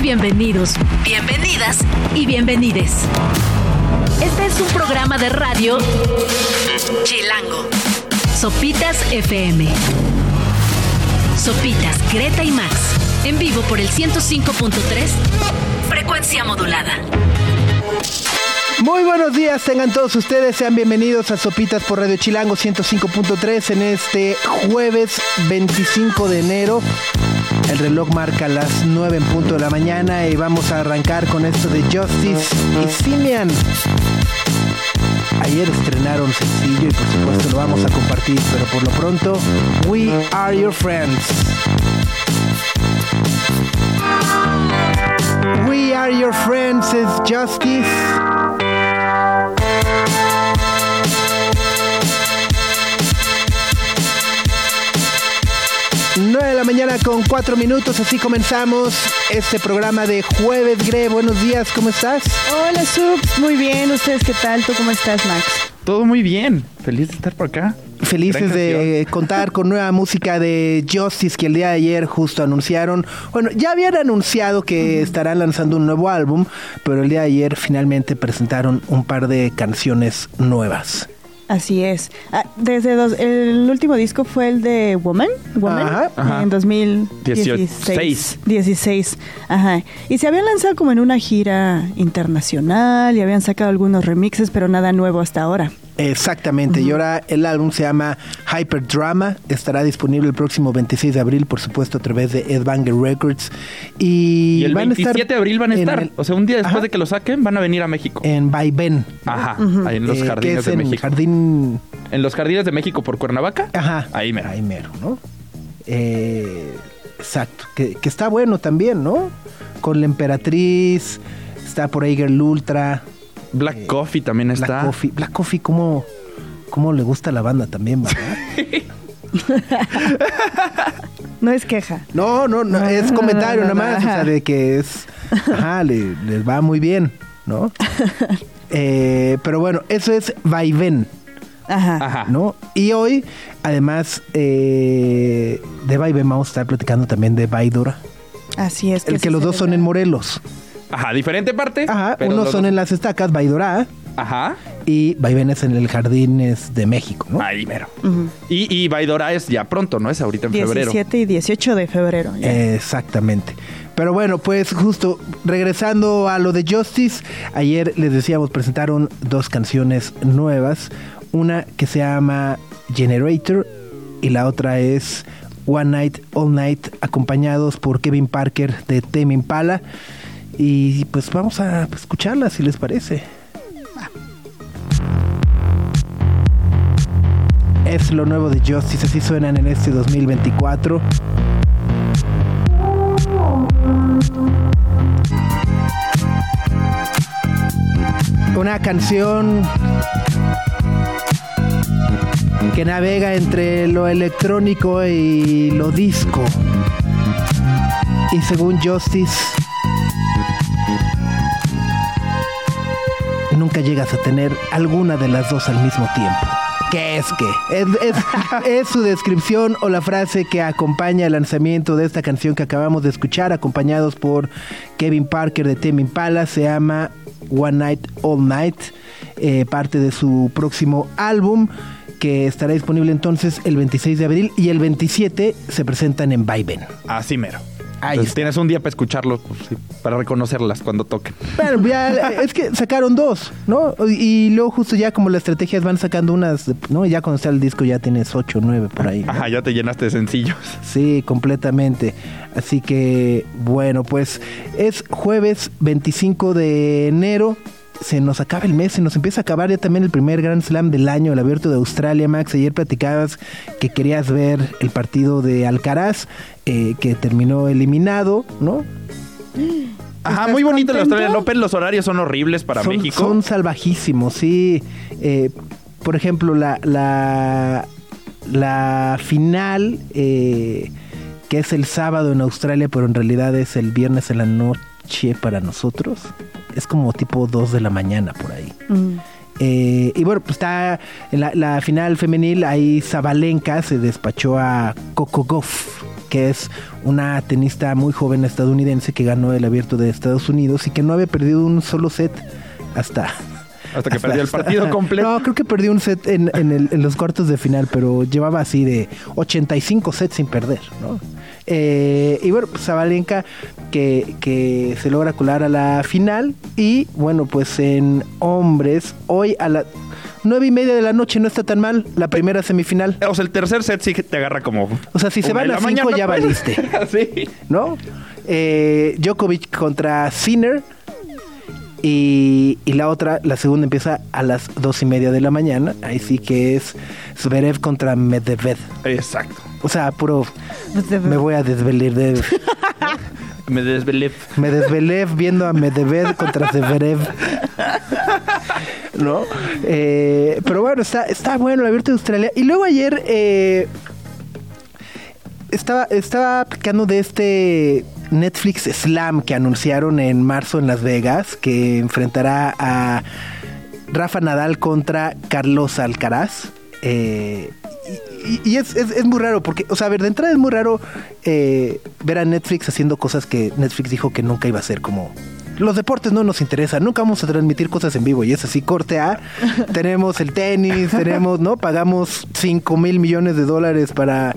bienvenidos, bienvenidas y bienvenides. Este es un programa de radio Chilango. Sopitas FM. Sopitas, Greta y Max. En vivo por el 105.3. Frecuencia modulada. Muy buenos días, tengan todos ustedes, sean bienvenidos a Sopitas por Radio Chilango 105.3 en este jueves 25 de enero. El reloj marca las 9 en punto de la mañana y vamos a arrancar con esto de Justice y Simeon. Ayer estrenaron sencillo y por supuesto lo vamos a compartir, pero por lo pronto, We Are Your Friends. We Are Your Friends es Justice. 9 de la mañana con 4 minutos, así comenzamos este programa de Jueves Gre. Buenos días, ¿cómo estás? Hola, Subs, muy bien. ¿Ustedes qué tal? ¿Tú cómo estás, Max? Todo muy bien. Feliz de estar por acá. Felices de contar con nueva música de Justice que el día de ayer justo anunciaron. Bueno, ya habían anunciado que estarán lanzando un nuevo álbum, pero el día de ayer finalmente presentaron un par de canciones nuevas. Así es. Ah, desde dos, el último disco fue el de Woman, Woman Ajá, ajá. en 2016. 16. 16. Ajá. Y se habían lanzado como en una gira internacional y habían sacado algunos remixes, pero nada nuevo hasta ahora. Exactamente, y ahora el álbum se llama Hyper Drama, estará disponible el próximo 26 de abril, por supuesto, a través de Ed Banger Records. Y, Y el van a estar 27 de abril van a estar. el- O sea, un día después Ajá. de que lo saquen, van a venir a México. en Vaivén. Ajá, ahí en los eh, jardines es de en México. Jardín En los jardines de México por Cuernavaca. Ajá. Ahí mero. Ahí mero, ¿no? Eh, exacto. Que, que está bueno también, ¿no? Con la Emperatriz, está por ahí Girl Ultra, Black Coffee también Black está. Coffee. Black Coffee, ¿cómo, cómo le gusta a la banda también, ¿verdad? No es queja. No, no, no, es comentario no, no, nada más, o sea, de que es, ajá, le- les va muy bien, ¿no? Eh, pero bueno, eso es Vaivén, Ajá. Ajá. ¿no? Y hoy, además eh, de Vaivén, vamos a estar platicando también de Vaidora. Así es. El que los dos son en Morelos. Ajá, diferente parte. Ajá, pero unos los son dos- en las estacas, Vaidora, Ajá. y Vaivén es en el Jardines de México, ¿no? Ahí mero. Ujú. Y, y Vaidora es ya pronto, ¿no? Es ahorita en febrero. 17 y 18 de febrero. ya. Exactamente. Pero bueno, pues justo regresando a lo de Justice, ayer les decíamos presentaron dos canciones nuevas, una que se llama Generator y la otra es One Night All Night, acompañados por Kevin Parker de Tame Impala. Y pues vamos a escucharla si les parece. Es lo nuevo de Justice, así suenan en este 2024. Una canción que navega entre lo electrónico y lo disco. Y según Justice, nunca llegas a tener alguna de las dos al mismo tiempo. ¿Qué es que? Es, es- es su descripción o la frase que acompaña el lanzamiento de esta canción que acabamos de escuchar, acompañados por Kevin Parker de Tame Impala. Se llama One Night All Night, eh, parte de su próximo álbum que estará disponible entonces el 26 de abril y el 27 se presentan en Vaivén. Así mero. Ahí Entonces, está. tienes un día para escucharlo, pues, para reconocerlas cuando toquen. Bueno, ya, es que sacaron dos, ¿no? Y luego justo ya como las estrategias van sacando unas, ¿no? Ya cuando está el disco ya tienes ocho o nueve por ahí. ¿no? Ajá, ya te llenaste de sencillos. Sí, completamente. Así que, bueno, pues es jueves 25 de enero. Se nos acaba el mes, se nos empieza a acabar ya también el primer Grand Slam del año, el abierto de Australia, Max. Ayer platicabas que querías ver el partido de Alcaraz, eh, que terminó eliminado, ¿no? Ajá, ¿Estás muy bonito el contento? Australian Open. Los horarios son horribles para son, México. Son salvajísimos, sí. Eh, por ejemplo, la, la, la final, eh, que es el sábado en Australia, pero en realidad es el viernes en la noche para nosotros. Es como tipo 2 de la mañana por ahí. Mm. Eh, y bueno, pues está en la, la final femenil, ahí Zabalenka se despachó a Coco Goff. que es una tenista muy joven estadounidense que ganó el abierto de Estados Unidos y que no había perdido un solo set hasta... Hasta que perdió el partido completo. No, creo que perdió un set en, en el- en los cuartos de final, pero llevaba así de 85 sets sin perder, ¿no? Eh, y bueno, pues Zabalenka que, que se logra colar a la final. Y bueno, pues en hombres, hoy a las nueve y media de la noche no está tan mal la primera semifinal. O sea, el tercer set sí que te agarra como. O sea, si se van a la cinco mañana, ya pues. valiste. sí. ¿no? Eh, Djokovic contra Sinner. Y, y la otra, la segunda empieza a las dos y media de la mañana. Ahí sí que es Zverev contra Medvedev. Exacto. O sea, puro. Me voy a desvelar de. Me desvelé. Me desvelé viendo a Medvedev contra Zverev. ¿No? Eh, pero bueno, está, está bueno el abierto de Australia. Y luego ayer eh, estaba, estaba aplicando de este Netflix Slam que anunciaron en marzo en Las Vegas, que enfrentará a Rafa Nadal contra Carlos Alcaraz. Eh, y, y es, es- es muy raro, porque, o sea, a ver, de entrada es muy raro eh, ver a Netflix haciendo cosas que Netflix dijo que nunca iba a hacer, como los deportes no nos interesan, nunca vamos a transmitir cosas en vivo y es así, corte A, tenemos el tenis, tenemos, ¿no? Pagamos 5 mil millones de dólares para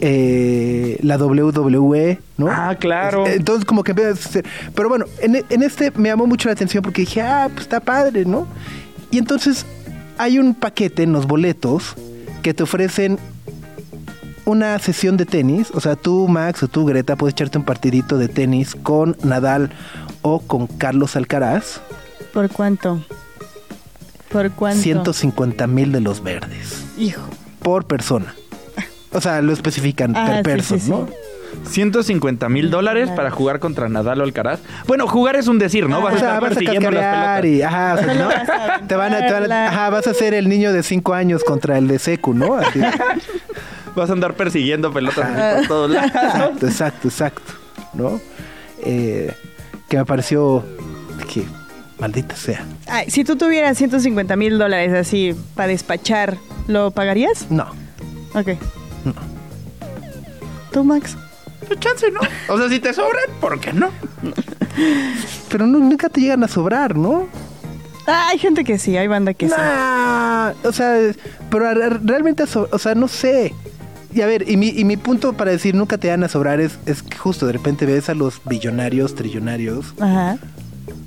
eh, la WWE, ¿no? Ah, claro. Entonces como que empieza a ser- Pero bueno, en, en este me llamó mucho la atención porque dije, ah, pues está padre, ¿no? Y entonces hay un paquete en los boletos que te ofrecen una sesión de tenis, o sea, tú Max o tú Greta puedes echarte un partidito de tenis con Nadal o con Carlos Alcaraz, ¿Por cuánto? ¿Por cuánto? 150 mil de los verdes Hijo. por persona. O sea, lo especifican Ah, per sí, person, sí, sí. ¿no? 150 mil dólares para jugar contra Nadal o Alcaraz. Bueno, jugar es un decir, ¿no? Vas o a sea, estar vas a persiguiendo las cascarear pelotas. y ajá, o sea, Solo ¿no? vas a te van a, te van a- aventarla. ajá, vas a ser el niño de 5 años contra el de Secu, ¿no? Así. Vas a andar persiguiendo pelotas por todos lados. exacto, exacto, exacto, ¿no? Eh, que me pareció que maldita sea. Ay, si tú tuvieras 150 mil dólares así para despachar, ¿lo pagarías? No. Ok. No. ¿Tú, Max? Pues chance, ¿no? O sea, si te sobran, ¿por qué no? Pero nu- nunca te llegan a sobrar, ¿no? Ah, hay gente que sí, hay banda que sí. Nah, o sea, pero realmente, so- o sea, no sé. Y a ver, y mi, y mi punto para decir nunca te van a sobrar es, es que justo de repente ves a los billonarios, trillonarios, Ajá.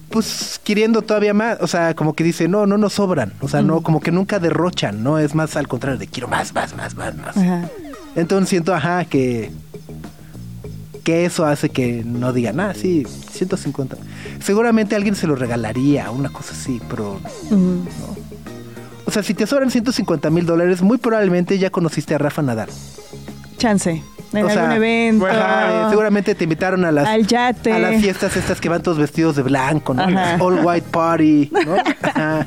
pues queriendo todavía más, o sea, como que dice, no, no nos sobran, o sea, no, como que nunca derrochan, ¿no? Es más al contrario, de quiero más, más, más, más, más. Ajá. Entonces siento, ajá, que que eso hace que no digan, ah, sí, 150. Seguramente alguien se lo regalaría, una cosa así, pero... O sea, si te sobran 150 mil dólares, muy probablemente ya conociste a Rafa Nadal. Chance. En O sea, evento. Ajá, eh, seguramente te invitaron a las, Al yate. a las fiestas estas que van todos vestidos de blanco, ¿no? All white party, ¿no? Ajá.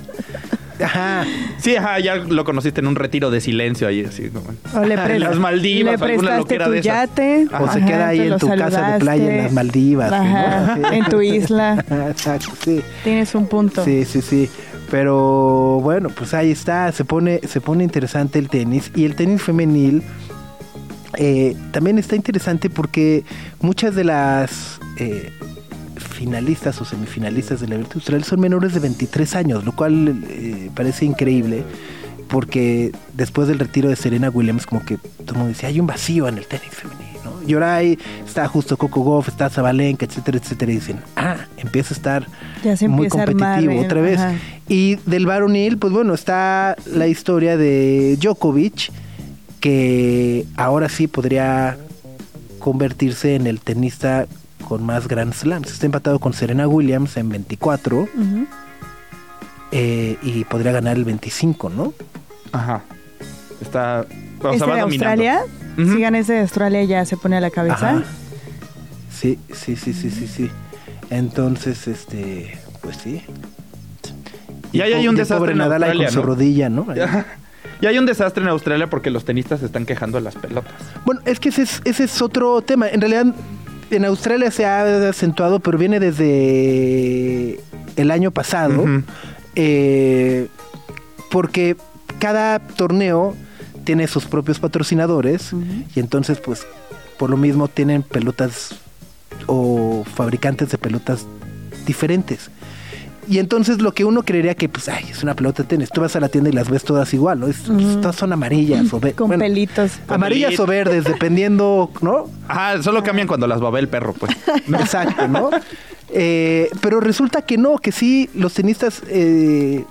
Ajá. Sí, ajá, ya lo conociste en un retiro de silencio ahí, así como. O le En las Maldivas, le o alguna loquera tu de esas. yate. O se Ajá, queda ahí en tu casa de playa en las. Maldivas. ¿no? Ajá, Sí. en tu isla. Exacto, sí. Tienes un punto. Sí, sí, sí. Pero bueno, pues ahí está, se pone, se pone interesante el tenis. Y el tenis femenil eh, también está interesante porque muchas de las eh, finalistas o semifinalistas de la Abierto Austral son menores de 23 años, lo cual eh, parece increíble. Porque después del retiro de Serena Williams, como que todo el mundo dice, hay un vacío en el tenis femenino. ¿no? Y ahora ahí está justo Coco Goff, está Zabalenka, etcétera, etcétera. Y dicen, ah, empieza a estar muy armar competitivo otra vez. ajá. Y del varonil, pues bueno, está la historia de Djokovic, que ahora sí podría convertirse en el tenista con más Grand Slams. Está empatado con Serena Williams en 24 Ujú. eh, y podría ganar el 25, ¿no? Ajá. Está. O ¿Este sea, va de dominando. Australia? Ujú. Si gana ese de Australia ya se pone a la cabeza. Ajá. Sí, sí, sí, sí, sí, sí. Entonces, este, pues sí. Y ahí hay un Ya desastre pobre en Nadal Australia, con su rodilla, ¿no? Y hay un desastre en Australia porque los tenistas se están quejando de las pelotas. Bueno, es que ese es, ese es otro tema. En realidad, en Australia se ha acentuado, pero viene desde el año pasado. Eh, porque cada torneo tiene sus propios patrocinadores. Y entonces, pues, por lo mismo tienen pelotas o fabricantes de pelotas diferentes. Y entonces lo que uno creería que, pues, ay, es una pelota de tenis. Tú vas a la tienda y las ves todas igual, ¿no? Es- Todas son amarillas o verdes. Con pelitos. Amarillas o verdes, dependiendo, ¿no? Ajá, solo cambian cuando las babé el perro, pues. Exacto, ¿no? Eh, pero resulta que no, que sí, los tenistas eh,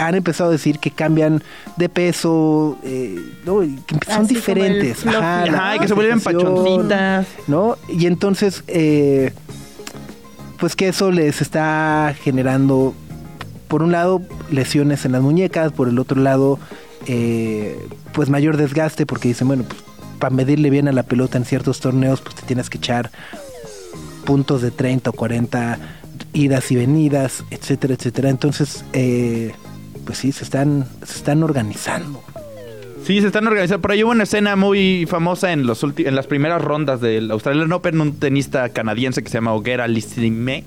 han empezado a decir que cambian de peso, eh, ¿no? Y que son Así diferentes. Ajá, y que se vuelven sensación, pachoncitas. ¿no? Y entonces, eh, pues que eso les está generando, por un lado, lesiones en las muñecas, por el otro lado, eh, pues mayor desgaste, porque dicen, bueno, pues, para medirle bien a la pelota en ciertos torneos, pues te tienes que echar puntos de 30 o 40 idas y venidas, etcétera, etcétera. Entonces, eh, pues sí, se están, se están organizando. Sí, se están organizando. Por ahí hubo una escena muy famosa en, los en las primeras rondas del Australian Open. Un tenista canadiense que se llama Oguera Lissime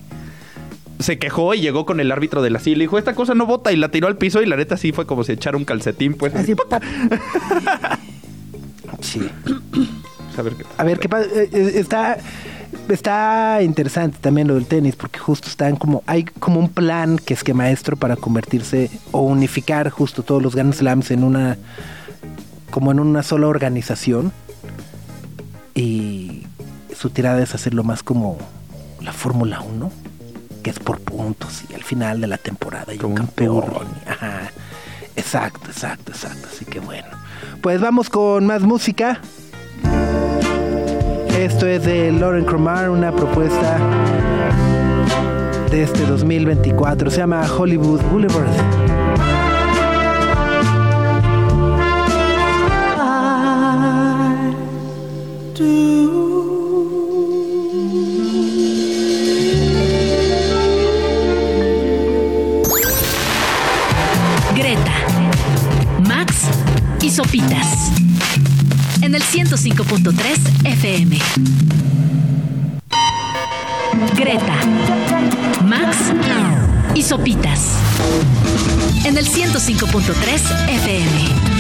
se quejó y llegó con el árbitro de la silla y le dijo, esta cosa no bota y la tiró al piso y la neta sí fue como si echara un calcetín, pues. Así. Sí. Pues, a ver qué A ver, ¿qué pasa? Está, está interesante también lo del tenis, porque justo están como, hay como un plan que es que maestro para convertirse o unificar justo todos los Grand Slams en una, como en una sola organización. Y su tirada es hacerlo más como la Fórmula 1, que es por puntos y al final de la temporada y Como un campeón. Ajá. Exacto, exacto, exacto. Así que bueno. Pues vamos con más música. Esto es de Lauren Cromar, una propuesta de este 2024. Se llama Hollywood Boulevard. Greta, Max y Sopitas. En el 105.3 FM. Greta, Max y Sopitas. En el 105.3 FM.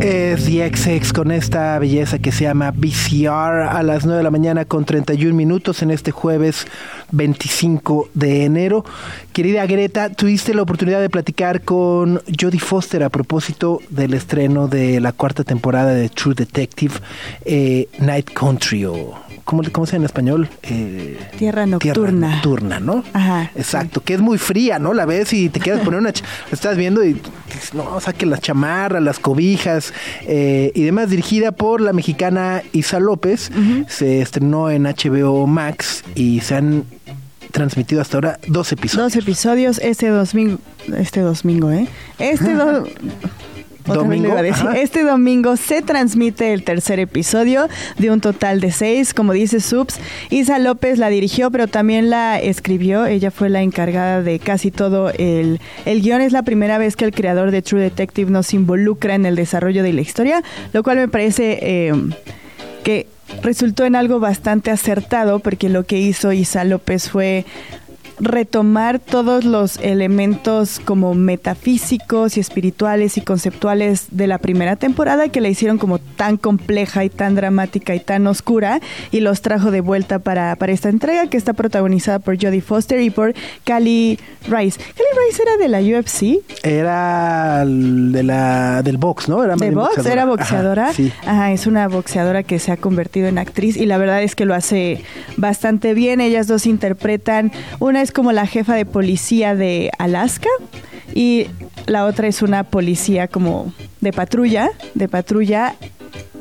Es The XX con esta belleza que se llama VCR a las 9 de la mañana con 31 minutos en este jueves 25 de enero. Querida Greta, tuviste la oportunidad de platicar con Jodie Foster a propósito del estreno de la cuarta temporada de True Detective eh, Night Country o ¿cómo, cómo se llama en español? Eh, Tierra nocturna. Tierra nocturna, ¿no? Ajá, Exacto, que es muy fría, ¿no? La ves y te quieres poner una... estás viendo y dices, no, saque las chamarras, las cobijas eh, y demás, dirigida por la mexicana Isa López. Se estrenó en HBO Max y se han transmitido hasta ahora dos episodios. Dos episodios este domingo, este domingo, ¿eh? Este do- Ajá. Este domingo se transmite el tercer episodio de un total de seis, como dice Subs. Isa López la dirigió, pero también la escribió. Ella fue la encargada de casi todo el, el guion. Es la primera vez que el creador de True Detective nos involucra en el desarrollo de la historia, lo cual me parece eh, que resultó en algo bastante acertado, porque lo que hizo Isa López fue retomar todos los elementos como metafísicos y espirituales y conceptuales de la primera temporada que la hicieron como tan compleja y tan dramática y tan oscura y los trajo de vuelta para, para esta entrega que está protagonizada por Jodie Foster y por Cali Rice. Cali Rice era de la UFC, Era de la, del box, ¿no? Era de box, boxeadora. era Ajá, boxeadora. sí. Ajá, es una boxeadora que se ha convertido en actriz y la verdad es que lo hace bastante bien. Ellas dos interpretan, una como la jefa de policía de Alaska y la otra es una policía como de patrulla, de patrulla.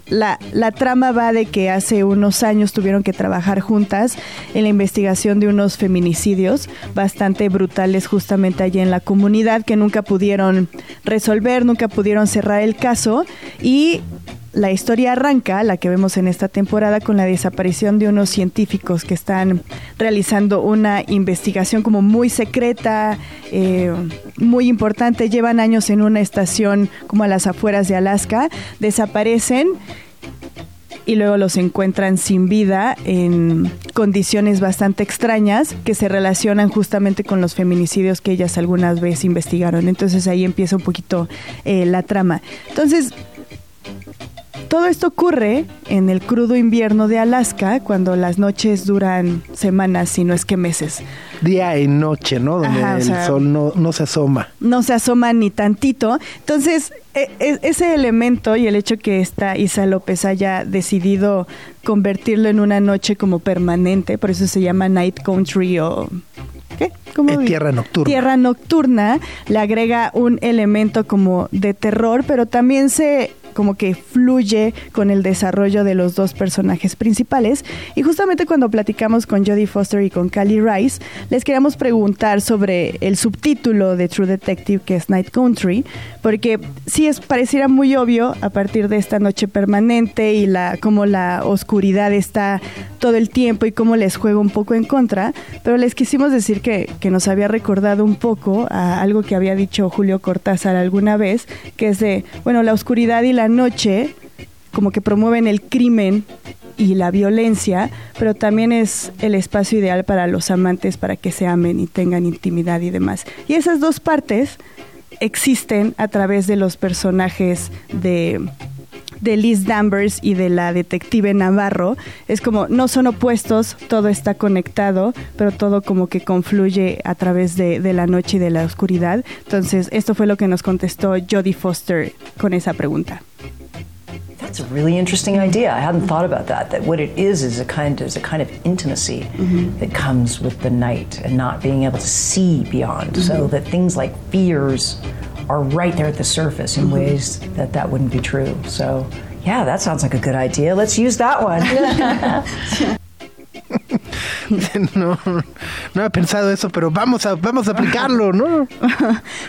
La, la trama va de que hace unos años tuvieron que trabajar juntas en la investigación de unos feminicidios bastante brutales justamente allí en la comunidad que nunca pudieron resolver, nunca pudieron cerrar el caso y la historia arranca, la que vemos en esta temporada, con la desaparición de unos científicos que están realizando una investigación como muy secreta, eh, muy importante. Llevan años en una estación como a las afueras de Alaska, desaparecen y luego los encuentran sin vida en condiciones bastante extrañas que se relacionan justamente con los feminicidios que ellas algunas veces investigaron. Entonces ahí empieza un poquito eh, la trama. Entonces, todo esto ocurre en el crudo invierno de Alaska, cuando las noches duran semanas, si no es que meses. Día y noche, ¿no? Donde Ajá, el sea, sol no, no se asoma. no se asoma ni tantito. Entonces, e- e- ese elemento y el hecho que esta Isa López haya decidido convertirlo en una noche como permanente, por eso se llama Night Country o... ¿Qué? ¿Cómo Eh, tierra nocturna. Tierra nocturna le agrega un elemento como de terror, pero también se como que fluye con el desarrollo de los dos personajes principales. Y justamente cuando platicamos con Jodie Foster y con Callie Rice, les queríamos preguntar sobre el subtítulo de True Detective, que es Night Country, porque sí es, pareciera muy obvio a partir de esta noche permanente y la cómo la oscuridad está todo el tiempo y cómo les juega un poco en contra, pero les quisimos decir que, que nos había recordado un poco a algo que había dicho Julio Cortázar alguna vez, que es de, bueno, la oscuridad y la noche como que promueven el crimen y la violencia, pero también es el espacio ideal para los amantes para que se amen y tengan intimidad y demás. Y esas dos partes existen a través de los personajes de de Liz Danvers y de la detective Navarro, es como no son opuestos, todo está conectado, pero todo como que confluye a través de, de la noche y de la oscuridad. Entonces, esto fue lo que nos contestó Jodie Foster con esa pregunta. That's a really interesting idea. I hadn't thought about that. That what it is is a kind is a kind of intimacy that comes with the night and not being able to see beyond. So that things like fears are right there at the surface in mm-hmm. ways that that wouldn't be true. So yeah, that sounds like a good idea. Let's use that one. no, no pensado eso, pero vamos a, vamos a aplicarlo, ¿no?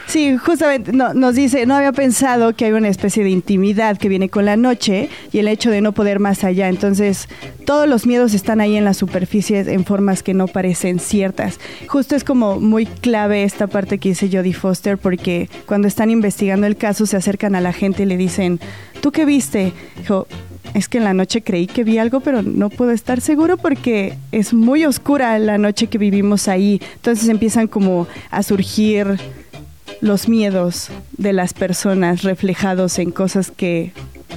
Sí, justamente no, nos dice, no había pensado que hay una especie de intimidad que viene con la noche y el hecho de no poder más allá. Entonces, todos los miedos están ahí en la superficie en formas que no parecen ciertas. Justo es como muy clave esta parte que dice Jodie Foster porque cuando están investigando el caso se acercan a la gente y le dicen, ¿tú qué viste? Dijo, es que en la noche creí que vi algo, pero no puedo estar seguro porque es muy oscura la noche que vivimos ahí. Entonces empiezan como a surgir los miedos de las personas reflejados en cosas que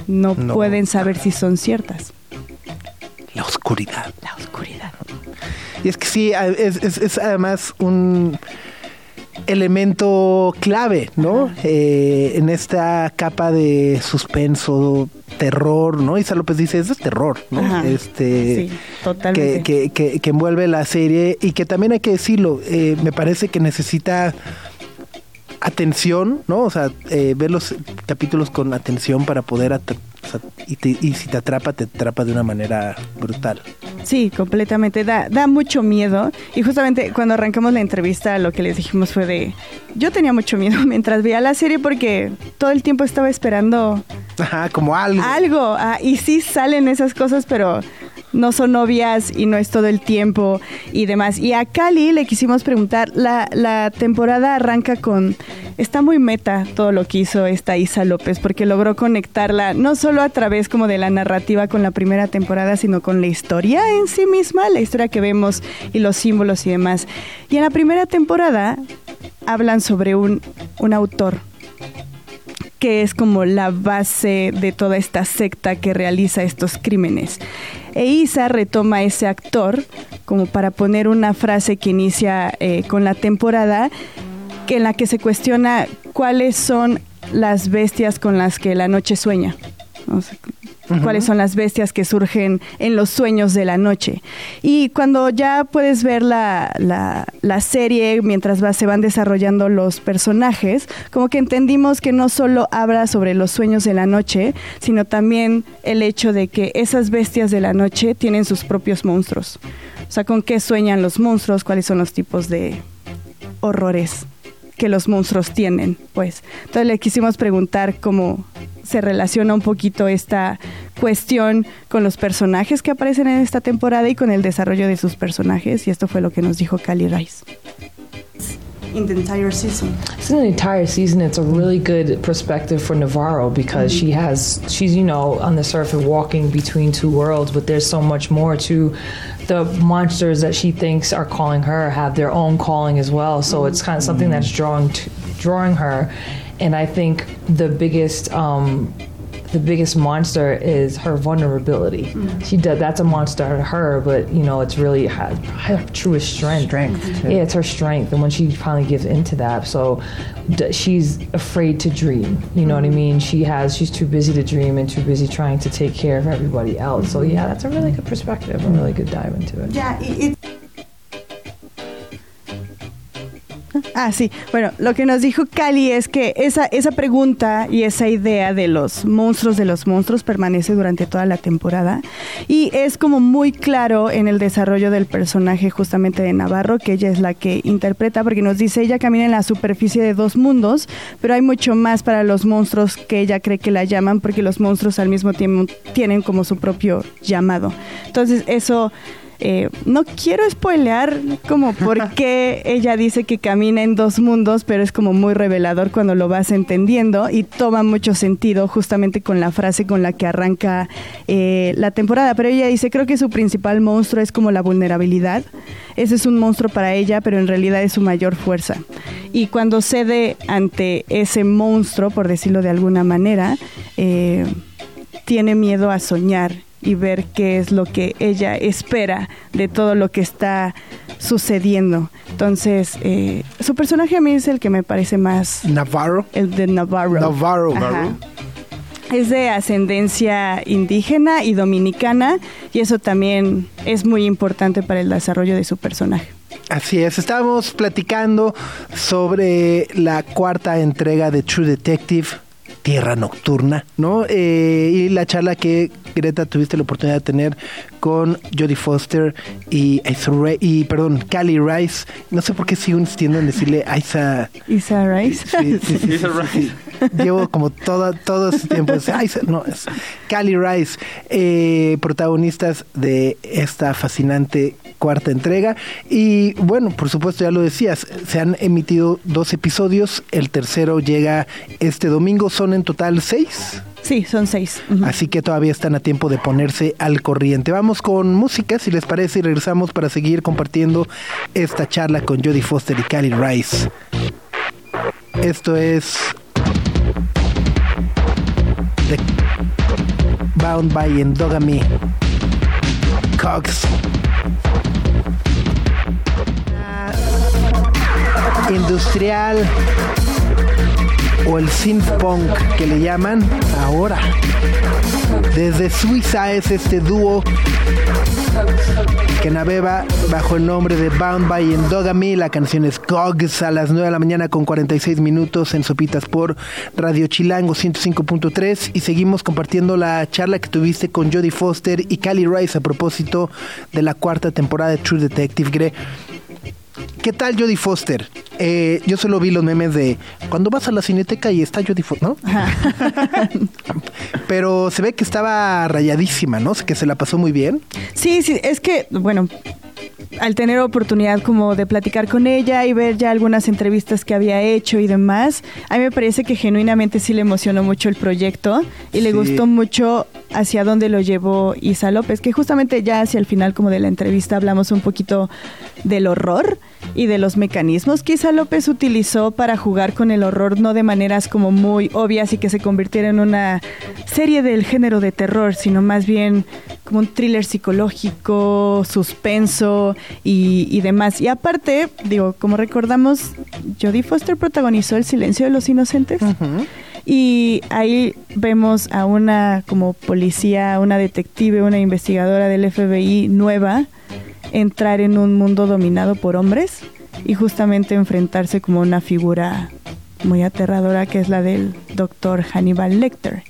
no, No. pueden saber si son ciertas. La oscuridad. La oscuridad. Y es que sí, a- es, es- es además un elemento clave, ¿no? Eh, en esta capa de suspenso, terror, ¿no? Isa López dice, eso es terror, ¿no? Ajá. Este, Sí, totalmente. que, que, que- que envuelve la serie y que también hay que decirlo, eh, me parece que necesita atención, ¿no? O sea, eh, ver los capítulos con atención para poder... atra- o sea, y, te- y si te atrapa, te atrapa de una manera brutal. Sí, completamente. Da, da mucho miedo. Y justamente cuando arrancamos la entrevista, lo que les dijimos fue de. Yo tenía mucho miedo mientras veía la serie porque todo el tiempo estaba esperando Ajá, como algo. algo. ah, y sí salen esas cosas, pero no son obvias y no es todo el tiempo y demás. Y a Cali le quisimos preguntar, la, la temporada arranca con, está muy meta todo lo que hizo esta Isa López, porque logró conectarla no solo a través como de la narrativa con la primera temporada, sino con la historia en sí misma, la historia que vemos y los símbolos y demás. Y en la primera temporada hablan sobre un, un autor que es como la base de toda esta secta que realiza estos crímenes. E Isa retoma ese actor como para poner una frase que inicia eh, con la temporada, en la que se cuestiona cuáles son las bestias con las que la noche sueña. O sea, cuáles son las bestias que surgen en los sueños de la noche. Y cuando ya puedes ver la, la- la serie, mientras va- se van desarrollando los personajes, como que entendimos que no solo habla sobre los sueños de la noche, sino también el hecho de que esas bestias de la noche tienen sus propios monstruos. O sea, con qué sueñan los monstruos, cuáles son los tipos de horrores que los monstruos tienen, pues. Entonces le quisimos preguntar cómo se relaciona un poquito esta cuestión con los personajes que aparecen en esta temporada y con el desarrollo de sus personajes, y esto fue lo que nos dijo Cali Rice. In the entire season. It's in the entire season. It's a really good perspective for Navarro because she has she's you know on the surface walking between two worlds, but there's so much more to the monsters that she thinks are calling her have their own calling as well. So it's kind of something that's drawing to, drawing her, and I think the biggest. Um, the biggest monster is her vulnerability. Hmm. She does that's a monster to her, but you know it's really her, her truest strength. Strength, too. Yeah, it's her strength, and when she finally gives into that, so d- she's afraid to dream. You know what I hmm. mean? She has she's too busy to dream and too busy trying to take care of everybody else. So yeah, that's a really good perspective, a really good dive into it. Ya, y- Ah, sí. Bueno, lo que nos dijo Cali es que esa, esa pregunta y esa idea de los monstruos de los monstruos permanece durante toda la temporada y es como muy claro en el desarrollo del personaje justamente de Navarro, que ella es la que interpreta, porque nos dice ella camina en la superficie de dos mundos, pero hay mucho más para los monstruos que ella cree que la llaman, porque los monstruos al mismo tiempo tienen como su propio llamado. Entonces eso... Eh, no quiero spoilear como por qué ella dice que camina en dos mundos, pero es como muy revelador cuando lo vas entendiendo y toma mucho sentido justamente con la frase con la que arranca eh, la temporada. Pero ella dice, creo que su principal monstruo es como la vulnerabilidad. Ese es un monstruo para ella, pero en realidad es su mayor fuerza. Y cuando cede ante ese monstruo, por decirlo de alguna manera, eh, tiene miedo a soñar y ver qué es lo que ella espera de todo lo que está sucediendo. Entonces, eh, su personaje a mí es el que me parece más Navarro. el de Navarro. Navarro. Es de ascendencia indígena y dominicana y eso también es muy importante para el desarrollo de su personaje. Así es, estábamos platicando sobre la cuarta entrega de True Detective, Tierra Nocturna, ¿no? Eh, y la charla que Greta tuviste la oportunidad de tener con Jodie Foster y, y perdón, Callie Rice. No sé por qué sigo insistiendo en decirle Isa. Isa Rice. Sí, sí, sí, Isa sí, sí. Llevo como todo, todo ese tiempo. es Isa, no, es Callie Rice, eh, protagonistas de esta fascinante cuarta entrega. Y bueno, por supuesto, ya lo decías, se han emitido dos episodios. El tercero llega este domingo. Son en total seis. Sí, son seis. Así que todavía están a tiempo de ponerse al corriente. Vamos con música, si les parece, y regresamos para seguir compartiendo esta charla con Jodie Foster y Callie Rice. Esto es The Bound by Endogamy Cox. Industrial o el synth punk que le llaman ahora. Desde Suiza es este dúo que navega bajo el nombre de Bound by Endogamy. La canción es Cogs a las 9 de la mañana con 46 minutos en Sopitas por Radio Chilango 105.3 y seguimos compartiendo la charla que tuviste con Jodie Foster y Callie Rice a propósito de la cuarta temporada de True Detective Gre. ¿Qué tal Jodie Foster? Eh, yo solo vi los memes de cuando vas a la cineteca y está Jodie Foster, ¿no? Pero se ve que estaba rayadísima, ¿no? Que se la pasó muy bien. Sí, sí, es que, bueno, al tener oportunidad como de platicar con ella y ver ya algunas entrevistas que había hecho y demás, a mí me parece que genuinamente sí le emocionó mucho el proyecto y le Sí. gustó mucho hacia dónde lo llevó Isa López, que justamente ya hacia el final como de la entrevista hablamos un poquito del horror y de los mecanismos que Isa López utilizó para jugar con el horror, no de maneras como muy obvias y que se convirtiera en una serie del género de terror, sino más bien como un thriller psicológico, suspenso y, y demás. Y aparte, digo, como recordamos, Jodie Foster protagonizó El silencio de los inocentes. Y ahí vemos a una como policía, una detective, una investigadora del FBI nueva entrar en un mundo dominado por hombres y justamente enfrentarse como una figura muy aterradora que es la del doctor Hannibal Lecter.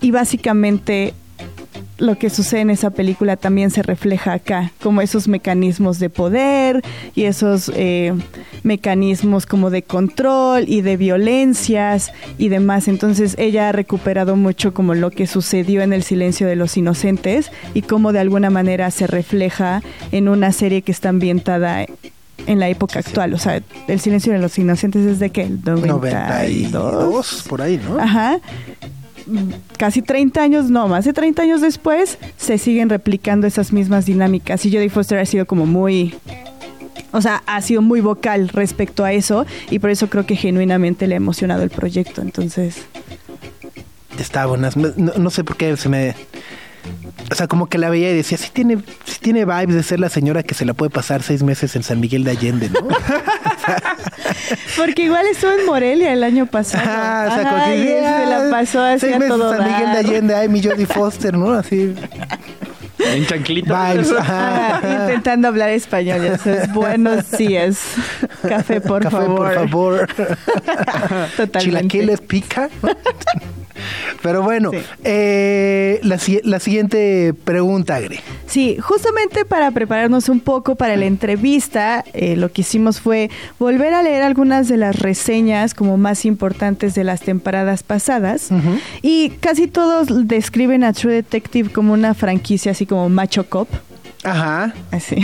Y básicamente lo que sucede en esa película también se refleja acá, como esos mecanismos de poder y esos eh, mecanismos como de control y de violencias y demás. Entonces ella ha recuperado mucho como lo que sucedió en El silencio de los inocentes y cómo de alguna manera se refleja en una serie que está ambientada en la época actual. O sea, El silencio de los inocentes es de el 92, 92. por ahí, ¿no? Ajá. Casi 30 años, no, más de 30 años después, se siguen replicando esas mismas dinámicas. Y Jodie Foster ha sido como muy. O sea, ha sido muy vocal respecto a eso. Y por eso creo que genuinamente le ha emocionado el proyecto. Entonces. Está no sé por qué se me. O sea, como que la veía y decía, sí tiene, sí tiene vibes de ser la señora que se la puede pasar seis meses en San Miguel de Allende, ¿no? Porque igual estuvo en Morelia el año pasado. Ajá, o sea, Ajá, que, y se la ah, pasó así seis a meses todo en San Miguel de. Allende, ay, mi Jodie Foster, ¿no? Así, En chanclita. vibes, ajá. Ajá, intentando hablar español, ya sabes. Buenos días. Café, por Café, favor. por favor. Totalmente. Chilaquiles pica. Pero bueno, Sí. eh, la, la siguiente pregunta, Gre. Sí, justamente para prepararnos un poco para la entrevista, eh, lo que hicimos fue volver a leer algunas de las reseñas como más importantes de las temporadas pasadas. Y casi todos describen a True Detective como una franquicia así como macho cop. Ajá. Así.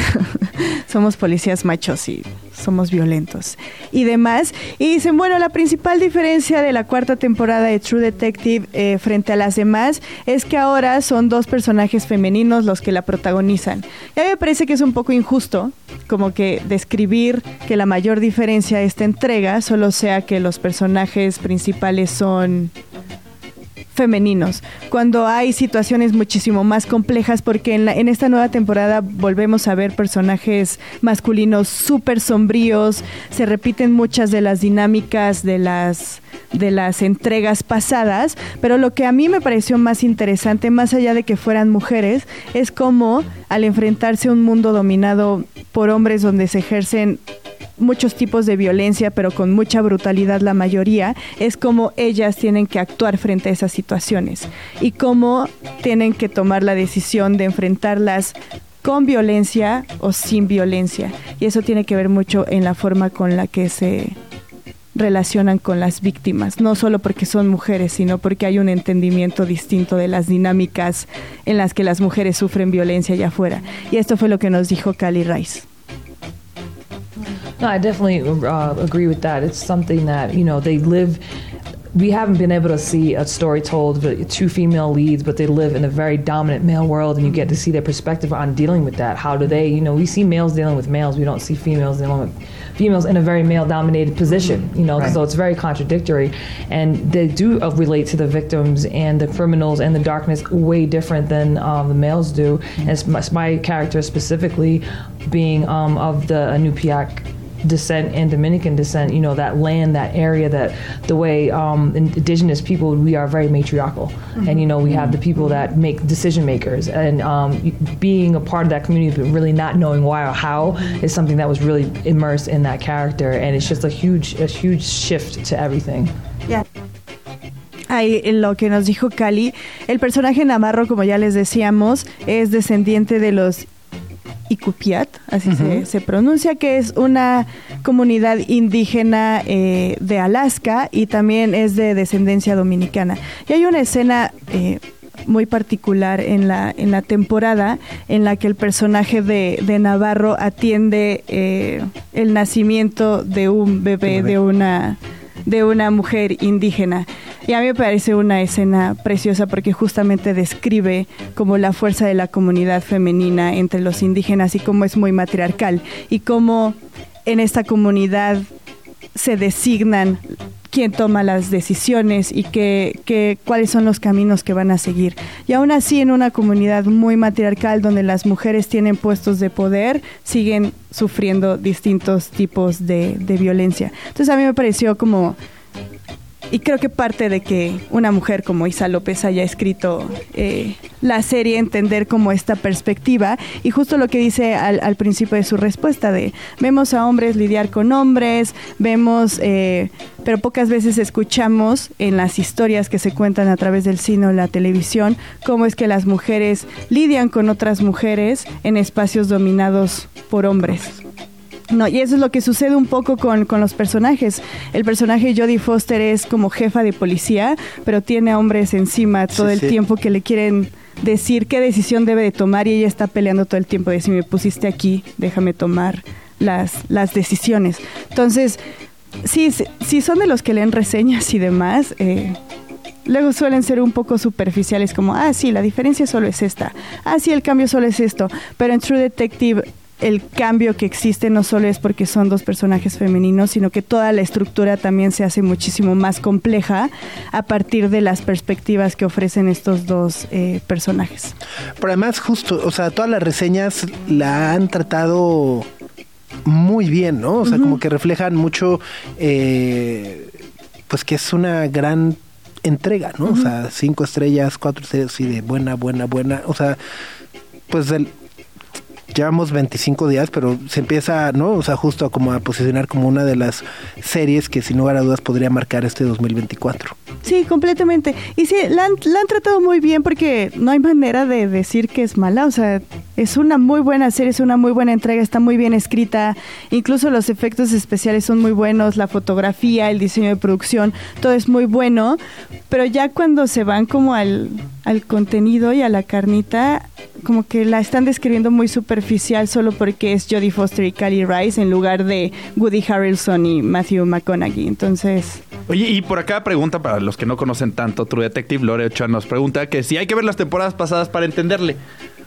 somos policías machos y somos violentos y demás. Y dicen, bueno, la principal diferencia de la cuarta temporada de True Detective eh, frente a las demás es que ahora son dos personajes femeninos los que la protagonizan. Y a mí me parece que es un poco injusto como que describir que la mayor diferencia de esta entrega solo sea que los personajes principales son femeninos, cuando hay situaciones muchísimo más complejas, porque en, la- en esta nueva temporada volvemos a ver personajes masculinos súper sombríos, se repiten muchas de las dinámicas de las, de las entregas pasadas, pero lo que a mí me pareció más interesante, más allá de que fueran mujeres, es cómo al enfrentarse a un mundo dominado por hombres donde se ejercen muchos tipos de violencia, pero con mucha brutalidad la mayoría, es como ellas tienen que actuar frente a esas situaciones y cómo tienen que tomar la decisión de enfrentarlas con violencia o sin violencia. Y eso tiene que ver mucho en la forma con la que se relacionan con las víctimas, no solo porque son mujeres, sino porque hay un entendimiento distinto de las dinámicas en las que las mujeres sufren violencia allá afuera. Y esto fue lo que nos dijo Cali Rice. No, I definitely uh, agree with that. It's something that you know they live. We haven't been able to see a story told with two female leads, but they live in a very dominant male world, and you get to see their perspective on dealing with that. How do they, you know, we see males dealing with males, we don't see females dealing with females in a very male-dominated position, you know, so it's very contradictory, and they do uh, relate to the victims and the criminals and the darkness way different than um, the males do. And it's my, my character specifically being um, of the Anupiaq descent and Dominican descent, you know, that land, that area, that the way um, indigenous people, we are very matriarchal. And, you know, we have the people that make decision makers. And um, being a part of that community, but really not knowing why or how is something that was really immersed in that character. And it's just a huge, a huge shift to everything. Ahí en lo que nos dijo Cali, el personaje Navarro, como ya les decíamos, es descendiente de los Icupiat, así se, se pronuncia, que es una comunidad indígena eh, de Alaska y también es de descendencia dominicana. Y hay una escena eh, muy particular en la, en la temporada en la que el personaje de, de Navarro atiende eh, el nacimiento de un bebé, de una de una mujer indígena. Y a mí me parece una escena preciosa porque justamente describe como la fuerza de la comunidad femenina entre los indígenas y cómo es muy matriarcal y cómo en esta comunidad se designan quién toma las decisiones y qué, qué- cuáles son los caminos que van a seguir. Y aún así, en una comunidad muy matriarcal donde las mujeres tienen puestos de poder, siguen sufriendo distintos tipos de, de violencia. Entonces a mí me pareció como y creo que parte de que una mujer como Isa López haya escrito eh, la serie, entender como esta perspectiva y justo lo que dice al, al principio de su respuesta de vemos a hombres lidiar con hombres, vemos, eh, pero pocas veces escuchamos en las historias que se cuentan a través del cine o la televisión cómo es que las mujeres lidian con otras mujeres en espacios dominados por hombres. No, y eso es lo que sucede un poco con, con los personajes. El personaje Jodie Foster es como jefa de policía, pero tiene hombres encima todo Sí, el sí. tiempo que le quieren decir qué decisión debe de tomar y ella está peleando todo el tiempo de si me pusiste aquí, déjame tomar las, las decisiones. Entonces, sí, sí son de los que leen reseñas y demás. eh, Luego suelen ser un poco superficiales, como, ah, sí, la diferencia solo es esta, ah, sí, el cambio solo es esto, pero en True Detective el cambio que existe no solo es porque son dos personajes femeninos, sino que toda la estructura también se hace muchísimo más compleja a partir de las perspectivas que ofrecen estos dos eh, personajes. Pero además, justo, o sea, todas las reseñas la han tratado muy bien, ¿no? O sea, como que reflejan mucho, eh, pues que es una gran entrega, ¿no? O sea, cinco estrellas, cuatro estrellas, sí, de buena, buena, buena. O sea, pues del, llevamos 25 días, pero se empieza, ¿no? O sea, justo a como a posicionar como una de las series que sin lugar a dudas podría marcar este 2024. Sí, completamente. Y sí, la han, la han tratado muy bien porque no hay manera de decir que es mala. O sea, es una muy buena serie, es una muy buena entrega, está muy bien escrita. Incluso los efectos especiales son muy buenos, la fotografía, el diseño de producción, todo es muy bueno. Pero ya cuando se van como al, al contenido y a la carnita, como que la están describiendo muy superficial solo porque es Jodie Foster y Cali Rice en lugar de Woody Harrelson y Matthew McConaughey. Entonces, Oye, y por acá pregunta para los que no conocen tanto True Detective, Lore Ochoa nos pregunta que si hay que ver las temporadas pasadas para entenderle.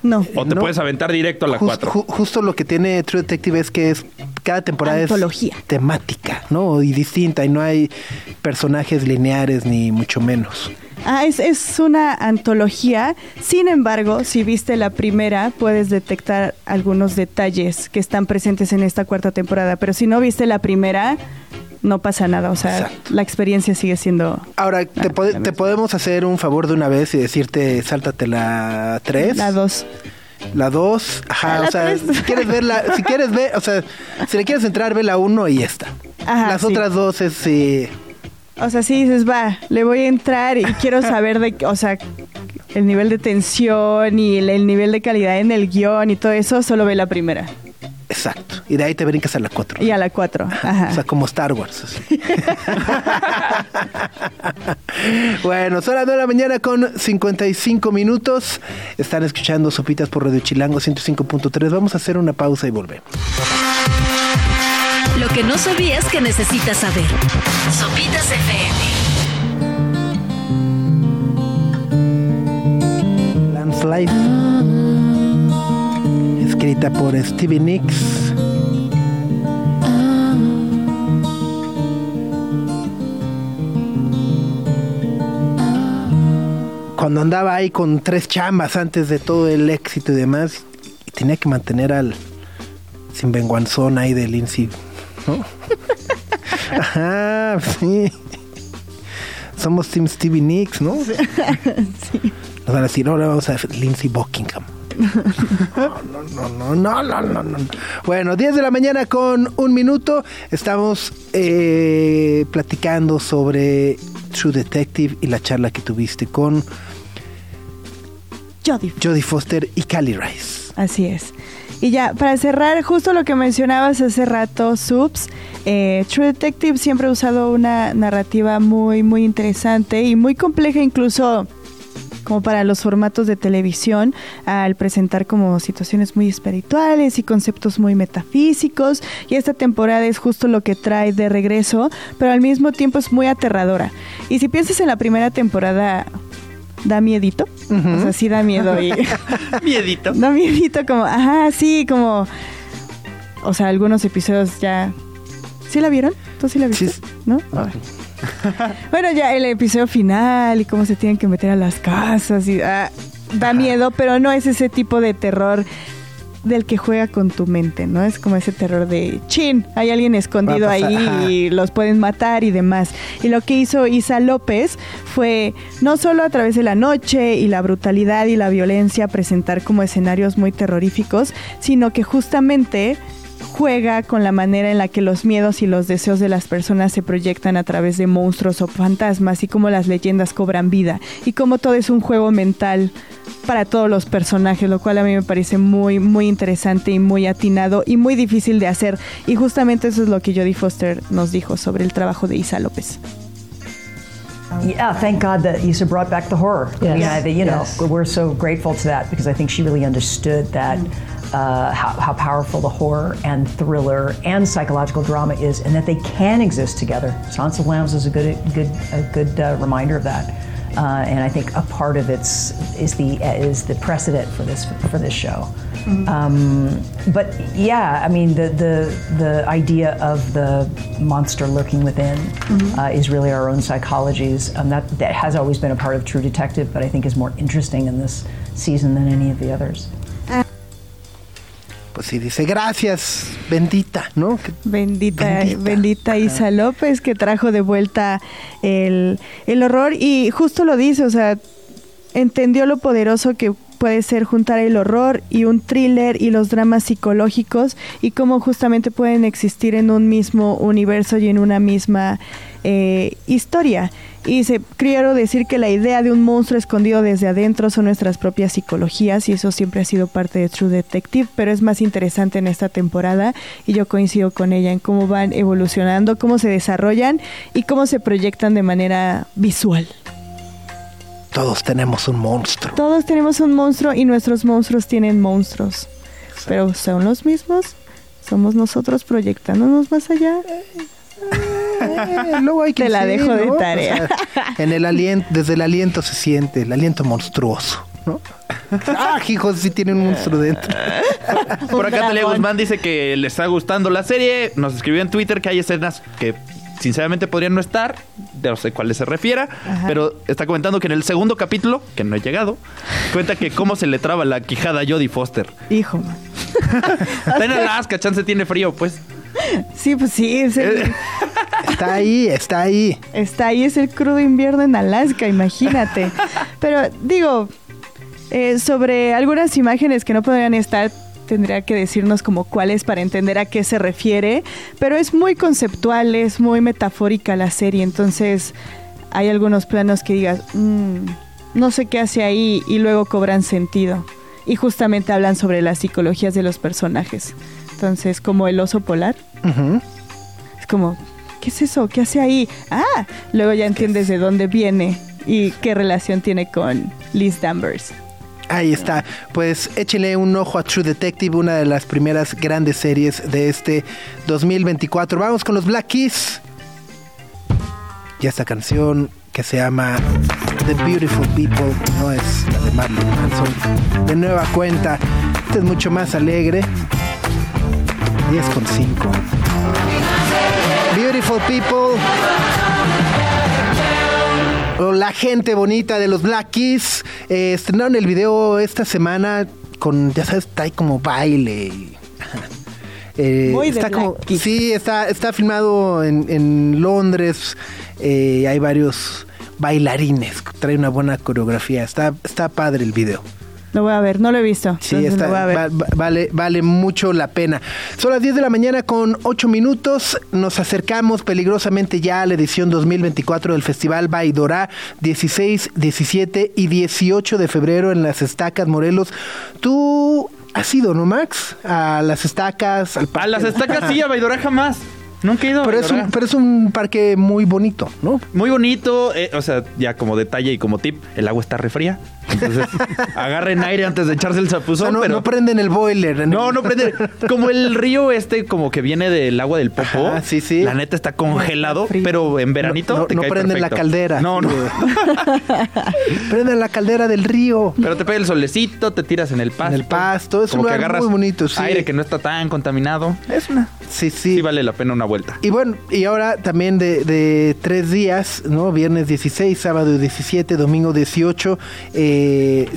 no. O te No. puedes aventar directo a la Jus- 4. ju- justo lo que tiene True Detective es que es cada temporada Antología. es temática, ¿no? Y distinta, y no hay personajes lineares ni mucho menos. Ah, es, es una antología. Sin embargo, si viste la primera, puedes detectar algunos detalles que están presentes en esta cuarta temporada. Pero si no viste la primera, no pasa nada. O sea, Exacto. la experiencia sigue siendo Ahora, ¿te, Ah, te podemos hacer un favor de una vez y decirte, sáltate la 3? la dos. La 2, ajá, La o sea, tres. si quieres verla, si quieres ver, o sea, si le quieres entrar, ve la 1 y esta. Ajá, Las sí. otras dos es, eh, O sea, sí dices, va, le voy a entrar y quiero saber de, qué- o sea, el nivel de tensión y el, el nivel de calidad en el guion y todo eso, solo ve la primera. exacto. Y de ahí te brincas a la 4. Y a la cuatro. Ajá. O sea, como Star Wars. así. bueno, son las 9 de la mañana con 55 minutos. Están escuchando Sopitas por Radio Chilango 105.3. Vamos a hacer una pausa y volvemos. Lo que no sabías que necesitas saber. Sopitas FM. Lance Life. Escrita por Stevie Nicks. Cuando andaba ahí con tres chambas antes de todo el éxito y demás, tenía que mantener al sinvenguanzón ahí de Lindsay, ¿no? Ajá, sí. Somos Team Stevie Nicks, ¿no? Nos van a decir, ahora vamos a ver Lindsay Buckingham. No, no, no, no, no, no, no. Bueno, 10 de la mañana con un minuto. Estamos eh, platicando sobre True Detective y la charla que tuviste con Jodie Jodie Foster y Cali Rice. Así es. Y ya, para cerrar, justo lo que mencionabas hace rato, Subs, eh, True Detective siempre ha usado una narrativa muy, muy interesante y muy compleja incluso como para los formatos de televisión, al presentar como situaciones muy espirituales y conceptos muy metafísicos. Y esta temporada es justo lo que trae de regreso, pero al mismo tiempo es muy aterradora. Y si piensas en la primera temporada, da miedito. O sea, sí da miedo y... Miedito. Da miedito como, ajá, sí, como... O sea, algunos episodios ya... ¿Sí la vieron? ¿Tú sí la viste? Sí. ¿No? bueno, ya el episodio final y cómo se tienen que meter a las casas y... ah, da miedo, pero no es ese tipo de terror del que juega con tu mente, ¿no? Es como ese terror de chin, hay alguien escondido ahí ajá. y los pueden matar y demás. Y lo que hizo Isa López fue no solo a través de la noche y la brutalidad y la violencia presentar como escenarios muy terroríficos, sino que justamente juega con la manera en la que los miedos y los deseos de las personas se proyectan a través de monstruos o fantasmas y cómo las leyendas cobran vida y cómo todo es un juego mental para todos los personajes, lo cual a mí me parece muy muy interesante y muy atinado y muy difícil de hacer y justamente eso es lo que Jodie Foster nos dijo sobre el trabajo de Isa López. Yeah, thank God that Issa brought back the horror. Yes. Yeah, that, you know, Yes. we're so grateful to that because I think she really understood that uh, how, how powerful the horror and thriller and psychological drama is, and that they can exist together. Silence of Lambs is a good, good, a good uh, reminder of that. Uh, and I think a part of it is the is the precedent for this for this show. Um, but yeah, I mean the, the the idea of the monster lurking within uh, is really our own psychologies. Um, that that has always been a part of True Detective, but I think is more interesting in this season than any of the others. Pues sí, dice, gracias, bendita, ¿no? Bendita. bendita, Isa López que trajo de vuelta el, el horror y justo lo dice, o sea, entendió lo poderoso que puede ser juntar el horror y un thriller y los dramas psicológicos y cómo justamente pueden existir en un mismo universo y en una misma eh, historia. Y se quiero decir que la idea de un monstruo escondido desde adentro son nuestras propias psicologías y eso siempre ha sido parte de True Detective, pero es más interesante en esta temporada y yo coincido con ella en cómo van evolucionando, cómo se desarrollan y cómo se proyectan de manera visual. Todos tenemos un monstruo. Todos tenemos un monstruo y nuestros monstruos tienen monstruos, pero son los mismos. Somos nosotros proyectándonos más allá. Eh, luego hay que Te la dejo de tarea. en el aliento, desde el aliento se siente, el aliento monstruoso, ¿no? Ah, hijos, sí tiene un monstruo dentro. Por acá Talia. Guzmán dice que le está gustando la serie. Nos escribió en Twitter que hay escenas que sinceramente podrían no estar. No sé cuáles se refiera. Ajá. Pero está comentando que en el segundo capítulo, que no he llegado, cuenta que cómo se le traba la quijada a Jodie Foster. Hijo, man. Está en Alaska, chance tiene frío, pues. Sí, pues sí, es el- Está ahí, está ahí. está ahí, es el crudo invierno en Alaska, imagínate. Pero digo, eh, sobre algunas imágenes que no podrían estar, tendría que decirnos como cuáles para entender a qué se refiere, pero es muy conceptual, es muy metafórica la serie, entonces hay algunos planos que digas, "Mm, no sé qué hace ahí y luego cobran sentido. Y justamente hablan sobre las psicologías de los personajes. Entonces, como el oso polar, es como, ¿qué es eso? ¿Qué hace ahí? Ah, luego ya entiendes de dónde viene y qué relación tiene con Liz Danvers. Ahí está. Pues échenle un ojo a True Detective, una de las primeras grandes series de este 2024. Vamos con los Black Keys. Y esta canción que se llama The Beautiful People, no es la de Marlon Manson. De nueva cuenta, esta es mucho más alegre. 10 con 5. Beautiful People. La gente bonita de los Black Keys eh, estrenaron el video esta semana con, ya sabes, está ahí como baile. y- Eh, Muy está como, sí, está, está filmado en, en Londres. eh, hay varios bailarines. Trae una buena coreografía. Está, está padre el video. Lo voy a ver, no lo he visto. Sí, está, lo voy a ver. va- va- vale, vale mucho la pena. Son las 10 de la mañana con 8 minutos. Nos acercamos peligrosamente ya a la edición 2024 del Festival Baidorá, 16, 17 y 18 de febrero en las Estacas Morelos. Tú has ido, ¿no, Max? A las Estacas, al A parque. las estacas sí, a Baidora jamás. Nunca he ido a Pero es, un, pero es un parque muy bonito, ¿no? Muy bonito, eh, o sea, ya como detalle y como tip, el agua está refría. Entonces, agarren aire antes de echarse el O sea, chapuzón, no, pero... no prenden el boiler. en No, el- no prende. Como el río este, como que viene del agua del Popo. Ajá, sí, sí. La neta está congelado, Frío. pero en veranito No, te no cae prenden la caldera. No, no. prenden la caldera del río. Pero te pega el solecito, te tiras en el pasto. En el pasto, es un Como que lugar agarras muy bonito, sí. Aire que no está tan contaminado. Es una. Sí, sí. Sí vale la pena una vuelta. Y bueno, y ahora también de, de tres días, ¿no? Viernes 16, sábado 17, domingo 18, eh,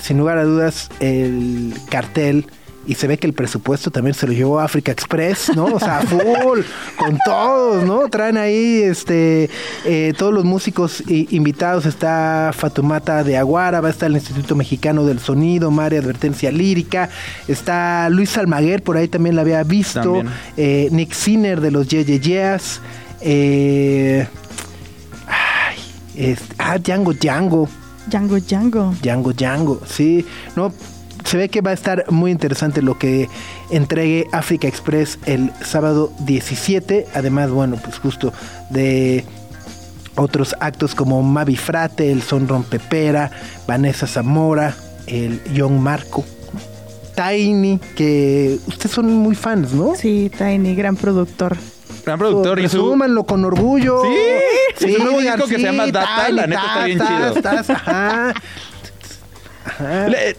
sin lugar a dudas, el cartel. Y se ve que el presupuesto también se lo llevó Africa Express, ¿no? O sea, full, con todos, ¿no? Traen ahí, este, eh, todos los músicos invitados. Está Fatumata de Aguara, va a estar el Instituto Mexicano del Sonido, María Advertencia Lírica. Está Luis Almaguer, por ahí también la había visto. Eh, Nick Sinner de los Ye Ye Yeahs. Eh, ay, este, ah, Django Django. Django Django. Django Django, sí. No, se ve que va a estar muy interesante lo que entregue Africa Express el sábado 17. Además, bueno, pues justo de otros actos como Mavi Frate, el Son Rompepera, Vanessa Zamora, el Young Marco. Tiny, que ustedes son muy fans, ¿no? Sí, Tiny, gran productor. Gran productor y su... Con orgullo. Sí, y su nuevo digan, disco que se llama sí, Data, Tiny, la neta está bien tas, chido. ajá. Le-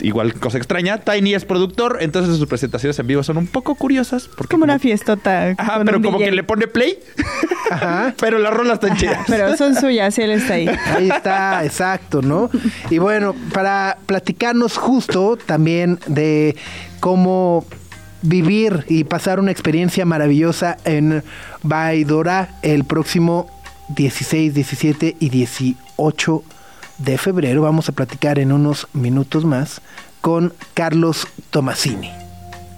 igual cosa extraña, Tiny es productor, entonces sus presentaciones en vivo son un poco curiosas. Porque Como una como- fiestota. Ajá, pero un como DJ. que le pone play, Ajá. pero las rolas están chidas. Pero son suyas él está ahí. Ahí está, exacto, ¿no? Y bueno, para platicarnos justo también de cómo vivir y pasar una experiencia maravillosa en Baidora el próximo 16, 17 y 18 de febrero. Vamos a platicar en unos minutos más con Carlos Tomasini.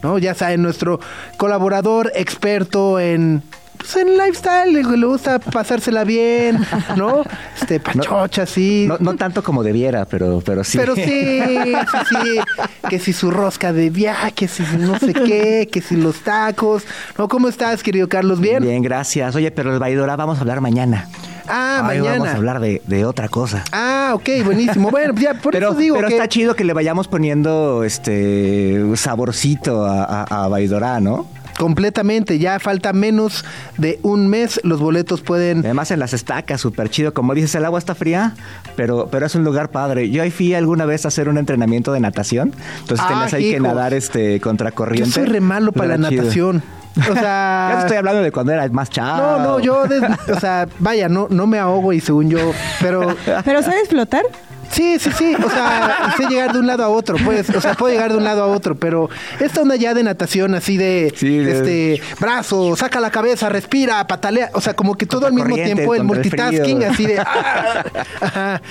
¿no? Ya saben, nuestro colaborador experto en, pues, en lifestyle, le, gusta pasársela bien, ¿no? Este, pachocha, sí. No, no tanto como debiera, pero, pero sí. Pero sí, sí, sí, que si su rosca de viaje, que si no sé qué, que si los tacos. ¿No? ¿Cómo estás, querido Carlos? ¿Bien? Bien, gracias. Oye, pero el Baidora vamos a hablar mañana. Ah, Hoy mañana. vamos a hablar de, de otra cosa. Ah, ok, buenísimo. Bueno, ya por pero eso digo pero que... está chido que le vayamos poniendo este saborcito a, a, a Baidora, ¿no? Completamente, ya falta menos de un mes, los boletos pueden... Además en las estacas, súper chido. Como dices, el agua está fría, pero, pero es un lugar padre. Yo ahí fui alguna vez a hacer un entrenamiento de natación. Entonces Ah, tenías ahí que nadar este Yo contracorriente. soy re malo para la chido. natación. O sea... Ya te estoy hablando de cuando era más chavo. No, no, yo, des- o sea, vaya, no, no me ahogo y según yo, pero ¿Pero sabes flotar? Sí, sí, sí, o sea, sé llegar de un lado a otro, pues, o sea, puedo llegar de un lado a otro, pero esta onda ya de natación así de, Sí, este, brazo, saca la cabeza, respira, patalea, o sea, como que todo al mismo tiempo, el multitasking, así de, ah, ajá,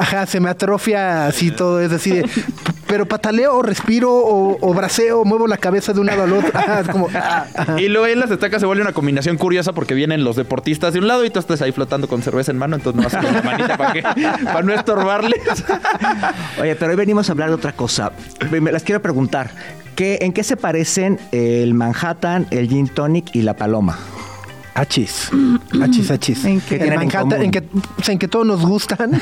ajá, se me atrofia así todo, es así de, pero pataleo o respiro o, o braceo, muevo la cabeza de un lado al otro, ajá, es como, ah, ajá. Y luego en las estacas se vuelve una combinación curiosa porque vienen los deportistas de un lado y tú estás ahí flotando con cerveza en mano, entonces no vas con la manita para, que, para no estorbarles. Oye, pero hoy venimos a hablar de otra cosa. Me las quiero preguntar. ¿qué, ¿En qué se parecen el Manhattan, el Gin Tonic y la Paloma? Achis, achis, achis. ¿En qué En tienen en Manhattan, común? en que, o sea, en que todos nos gustan.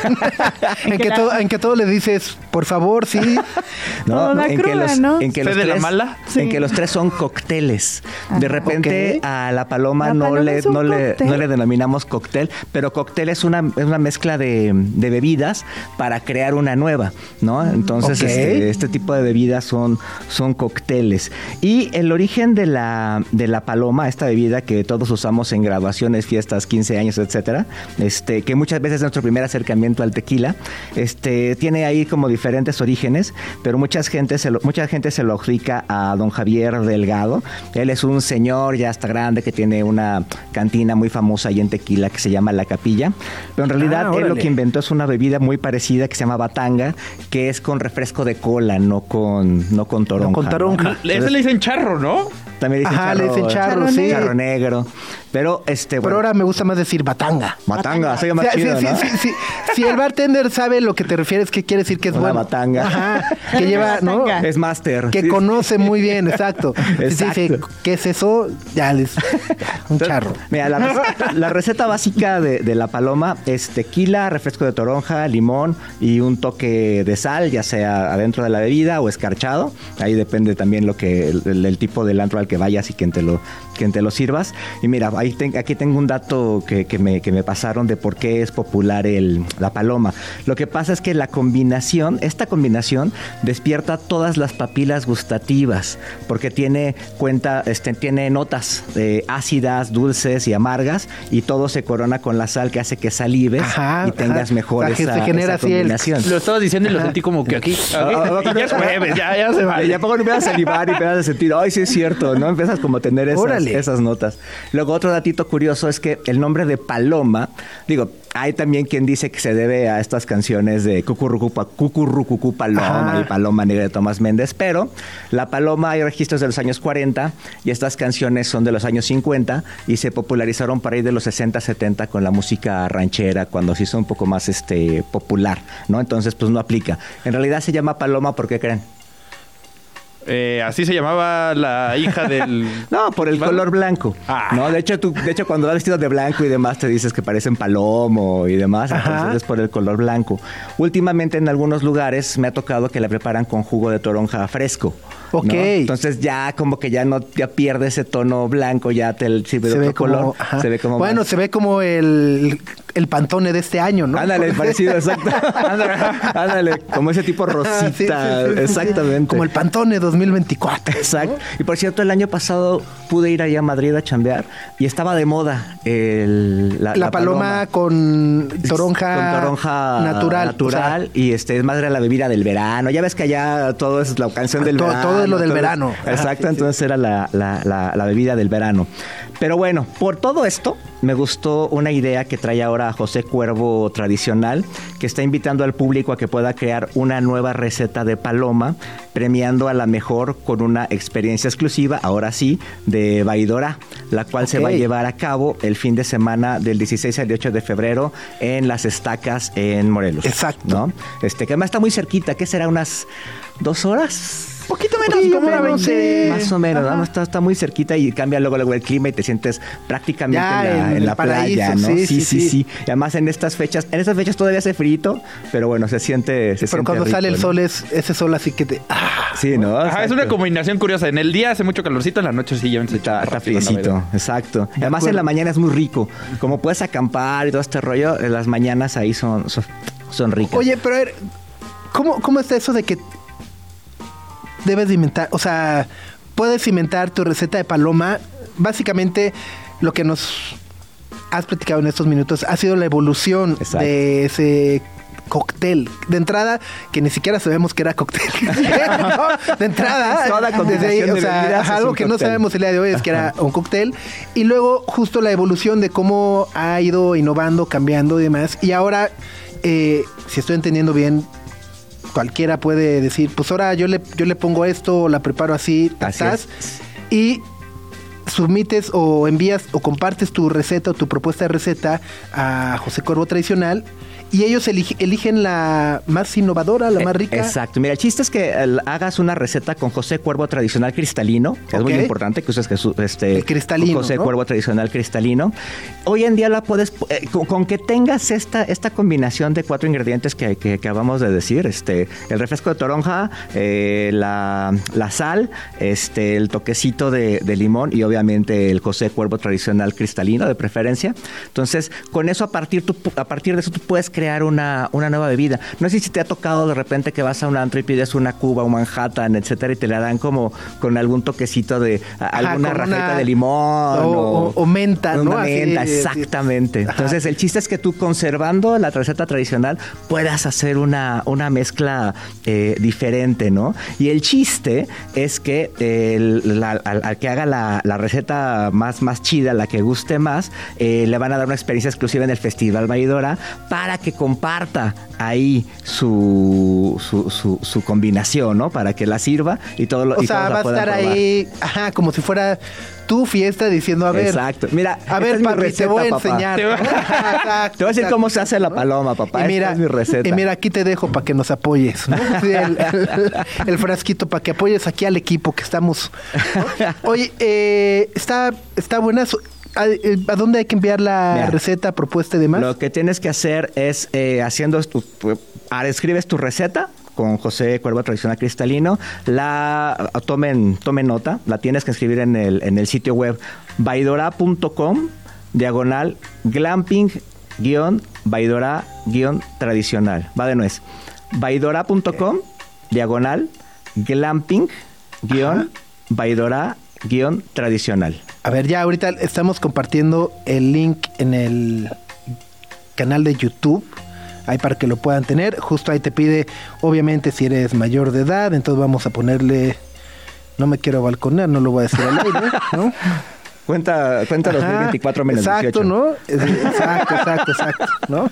en, que que la- todo, en que todo le dices, por favor, sí. Todo da en que los, ¿no? en que ¿Fe los de la tres, mala? Sí. En que los tres son cócteles. Ajá. De repente Ok. a la paloma, La no, paloma le, no, le, no le denominamos cóctel, pero cóctel es una, es una mezcla de, de bebidas para crear una nueva, ¿no? Entonces, este, este tipo de bebidas son, son cócteles. Y el origen de la, de la paloma, esta bebida que todos usamos en graduaciones, fiestas, 15 años, etcétera, este, que muchas veces es nuestro primer acercamiento al tequila, este, tiene ahí como diferentes orígenes, pero mucha gente se lo, mucha gente se lo adjudica a don Javier Delgado. Él es un señor ya hasta grande que tiene una cantina muy famosa ahí en Tequila que se llama La Capilla. Pero en realidad Ah, él lo que inventó es una bebida muy parecida que se llama batanga, que es con refresco de cola, no con, no con toronja. con toronja. ¿no? Ese le dicen charro, ¿no? También dicen Ajá, charro, le dicen charro, Charro sí. charro negro. Pero este, Pero bueno, ahora me gusta más decir batanga. batanga, soy O más sea, sí, chido, sí, ¿no? sí, sí. Si el bartender sabe lo que te refieres, ¿qué quiere decir que es Una bueno? batanga. Ajá, que lleva, ¿no? Batanga. Es máster. Que Sí. conoce muy bien, exacto. Si dice, ¿qué es eso? Ya les... Un charro. Mira, la, rec- la receta básica de, de la paloma es tequila, refresco de toronja, limón y un toque de sal, ya sea adentro de la bebida o escarchado. Ahí depende también lo que el, el- el tipo del antro al que vayas y quien te lo, quien te lo sirvas. Y mira, ahí ten- aquí tengo un dato que, que me, que me pasaron de por qué es popular el, la paloma. Lo que pasa es que la combinación, esta combinación despierta todas las papilas gustativas, porque tiene cuenta, este, tiene notas eh, ácidas, dulces y amargas, y todo se corona con la sal que hace que salives Ajá, y tengas ajá. mejor O sea, que esa, se genera esa así el- combinación. Lo estabas diciendo y lo sentí como que aquí. aquí, Ah, ah, y ya es jueves, ya, ya se va. Ya poco empiezas a salivar y empiezas a sentir, ay, sí es cierto, ¿no? Empiezas como a tener esas, Órale. esas notas. Luego, otro datito curioso es que el nombre de Paloma, digo, hay también quien dice que se debe a estas canciones de Cucurrucupa, Cucurrucucú Paloma Ajá. y Paloma Negra de Tomás Méndez, pero la Paloma hay registros de los años 40 y estas canciones son de los años 50 y se popularizaron para ir de los 60, 70 con la música ranchera, cuando se hizo un poco más este popular, ¿no? Entonces, pues no aplica. En realidad se llama Paloma, ¿por qué creen? Eh, así se llamaba la hija del. No, por el ¿Vale? color blanco. Ah. No, de hecho, tú, de hecho, cuando vas vestido de blanco y demás, te dices que parecen palomo y demás. Ajá. Entonces es por el color blanco. Últimamente en algunos lugares me ha tocado que la preparan con jugo de toronja fresco. ¿no? Ok. Entonces ya como que ya no ya pierde ese tono blanco, ya te sirve de Se otro ve color. Se ve como bueno, más- se ve como el, el pantone de este año, ¿no? Ándale, parecido, exacto. Ándale, ándale, como ese tipo rosita, Ah, sí, sí, sí, sí, sí. exactamente. Como el pantone 2024. Exacto. Y por cierto, el año pasado pude ir allá a Madrid a chambear y estaba de moda el, la, La, paloma, con toronja, con toronja natural. natural y este es más de la bebida del verano. Ya ves que allá todo es la canción del Todo- verano. todo es lo del todo verano. Exacto, sí. entonces era la, la- la- la bebida del verano. Pero bueno, por todo esto me gustó una idea que trae ahora José Cuervo Tradicional, que está invitando al público a que pueda crear una nueva receta de paloma, premiando a la mejor con una experiencia exclusiva, ahora sí, de Baidora, la cual se va a llevar a cabo el fin de semana del 16 al 18 de febrero en Las Estacas en Morelos. Exacto. ¿no? Este, que además está muy cerquita, ¿qué será? ¿Unas dos horas? Poquito menos, Poquito como menos, 20. sí, Más o menos. ¿no? está, está muy cerquita y cambia luego, luego el clima y te sientes prácticamente Ya, en la, en en el la paraíso, playa, ¿no? sí, Sí sí, sí, sí. sí, Y además en estas fechas, en estas fechas todavía hace frito, pero bueno, se siente. Se Pero siente cuando rico, sale el ¿no? sol es ese sol así que te... ah, Sí, ¿no? Ajá, es una combinación curiosa. En el día hace mucho calorcito, en la noche sí ya se Está, está friecito, exacto. Y además en la mañana es muy rico. Como puedes acampar y todo este rollo, en las mañanas ahí son, son, son ricas. Oye, pero a ver, ¿cómo, ¿cómo está eso de que debes de inventar? O sea, puedes inventar tu receta de paloma. Básicamente, lo que nos has platicado en estos minutos ha sido la evolución Exacto. de ese cóctel. De entrada, que ni siquiera sabemos que era cóctel. ¿No? De entrada, Toda desde ahí, o sea, algo que no sabemos el día de hoy es que era un cóctel. Y luego, justo la evolución de cómo ha ido innovando, cambiando y demás. Y ahora, eh, si estoy entendiendo bien, cualquiera puede decir, pues ahora yo le, yo le pongo esto, la preparo así, Así tas, y submites o envías o compartes tu receta o tu propuesta de receta a José Corvo Tradicional y ellos eligen la más innovadora, la más rica. Eh, Exacto. Mira, el chiste es que el- hagas una receta con José Cuervo tradicional cristalino. que Es muy importante que uses Jesús, este, El cristalino, José ¿no? Cuervo tradicional cristalino. Hoy en día la puedes, eh, con, con que tengas esta, esta combinación de cuatro ingredientes que, que acabamos de decir, este, el refresco de toronja, eh, la, la sal, este, el toquecito de, de limón y obviamente el José Cuervo tradicional cristalino de preferencia. Entonces, con eso a partir, tú a partir de eso tú puedes crear una, una nueva bebida. No sé si te ha tocado de repente que vas a un antro y pides una Cuba, un Manhattan, etcétera, y te la dan como con algún toquecito de Ajá, alguna rajeta una- de limón. o- o- o menta, ¿no? Una Así, menta, sí. exactamente. Ajá. Entonces, el chiste es que tú conservando la receta tradicional puedas hacer una, una mezcla eh, diferente, ¿no? Y el chiste es que el- la- al, al que haga la, la receta más, más chida, la que guste más, eh, le van a dar una experiencia exclusiva en el Festival Baidora para que comparta ahí su, su, su- su combinación, ¿no? Para que la sirva y todo lo O y sea, todos va a estar probar. ahí, ajá, como si fuera tu fiesta diciendo, a ver, Exacto. Mira, a ver, papi, te receta, voy a papá. enseñar. Te Te voy a decir exacto, cómo se hace la paloma, papá. Y Esta mira, es mi receta. y mira, aquí te dejo para que nos apoyes, ¿no? Sí, el, el- el frasquito para que apoyes aquí al equipo que estamos. ¿no? Oye, eh, está, está buena. su- ¿A, eh, a dónde hay que enviar la Mira, receta, propuesta y demás? Lo que tienes que hacer es eh, haciendo tu, ah, escribes tu receta con José Cuervo Tradicional Cristalino, la tomen, tomen nota, la tienes que escribir en el, en el sitio web baidora.com diagonal glamping guion baidora guion tradicional. Va de nuez. Baidora.com diagonal glamping guion baidora guion tradicional. A ver, ya ahorita estamos compartiendo el link en el canal de YouTube. Ahí para que lo puedan tener. Justo ahí te pide, obviamente, si eres mayor de edad. Entonces vamos a ponerle. No me quiero balconear, no lo voy a decir al aire, ¿no? Cuenta, cuenta Ajá, 2024 menos Exacto, 18. ¿no? Exacto, exacto, exacto, ¿no?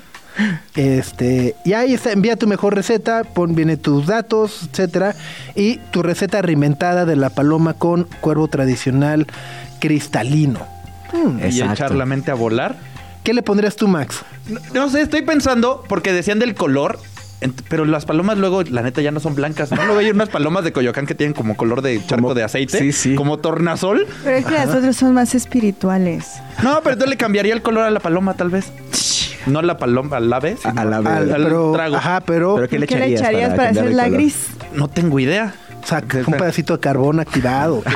Este, y ahí está, envía tu mejor receta, pon viene tus datos, etcétera, y tu receta reinventada de la paloma con cuervo tradicional cristalino. Hmm, Y echar la mente a volar. ¿Qué le pondrías tú, Max? No, no sé, estoy pensando, porque decían del color. Pero las palomas luego, la neta, ya no son blancas. ¿no? Luego hay unas palomas de Coyoacán que tienen como color de charco Como- de aceite. sí, sí. Como tornasol. Pero es que las otras son más espirituales. No, pero entonces le cambiaría el color a la paloma, tal vez. No la paloma, al ave. sino Al ave. Al- al pero, trago. ajá, pero, ¿Pero qué le ¿Qué le echarías, echarías para, hacerla el color? gris? No tengo idea. O sea, un pedacito de carbón activado.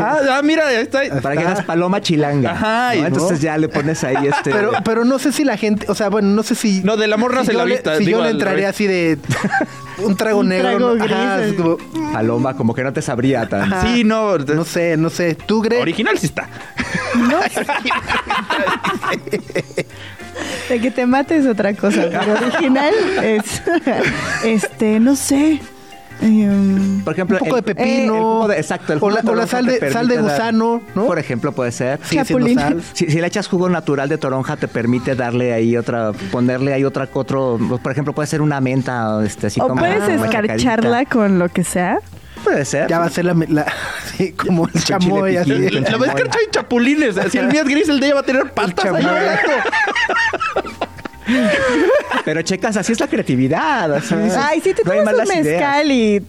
Ah, ah, mira, ahí está. Para que hagas paloma chilanga. Ajá, y ¿no? no. Entonces ya le pones ahí este. Pero, pero no sé si la gente, o sea, bueno, no sé si. No, del amor nace si la yo le- vista, Si digo, yo le revés. así de un trago Un negro. trago ¿no? gris, Ajá, así. es como- paloma, como que no te sabría tan. Ajá. Sí, no. no sé, no sé. ¿Tú, Greg? Original sí está. De que te mates otra cosa, pero original es. este, no sé. Em, Por ejemplo, Un poco el- de pepino. el jugo de- exacto. El O la- o la sal de- sal de dar- gusano, ¿no? Por ejemplo, puede ser. Sal. Si, si le echas jugo natural de toronja, te permite darle ahí otra, ponerle ahí otra, otro, por ejemplo, puede ser una menta, este, así o como. puedes escarcharla con lo que sea. Puede ser. Ya va a ser la, la- sí, como el chamoy. así. chamoy. vez que hay chapulines. Si el mío es gris, el de ella va a tener patas. adentro. Pero checas, así es la creatividad. así Ay, si te no tomas un ideas. mezcal y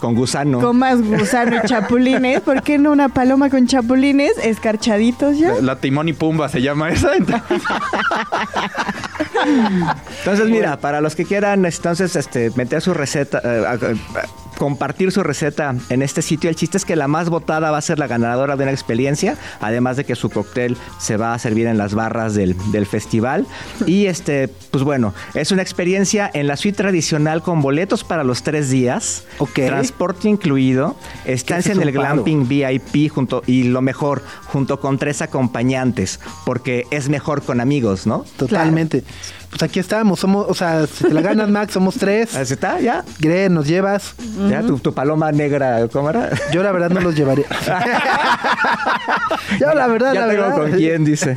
Con gusano. comas gusano y chapulines, ¿por qué no una paloma con chapulines escarchaditos ya? La, la Timón y Pumba se llama esa. Entonces, mira, para los que quieran, entonces, este, meter su receta, eh, compartir su receta en este sitio, el chiste es que la más votada va a ser la ganadora de una experiencia, además de que su cóctel se va a servir en las barras del, del festival. Y este, pues bueno, es una experiencia en la suite tradicional con boletos para los tres días, Ok. transporte incluido, estancia en el glamping VIP junto, y lo mejor, junto con tres acompañantes, porque es mejor con amigos, ¿no? Totalmente. Pues aquí estamos, somos, o sea, si te la ganas, Max, somos tres. Así está, ya. Greg, nos llevas. Ya, tu, tu paloma negra, ¿cómo era? Yo la verdad no los llevaría. Yo la verdad, ya la tengo verdad. con quién, dice.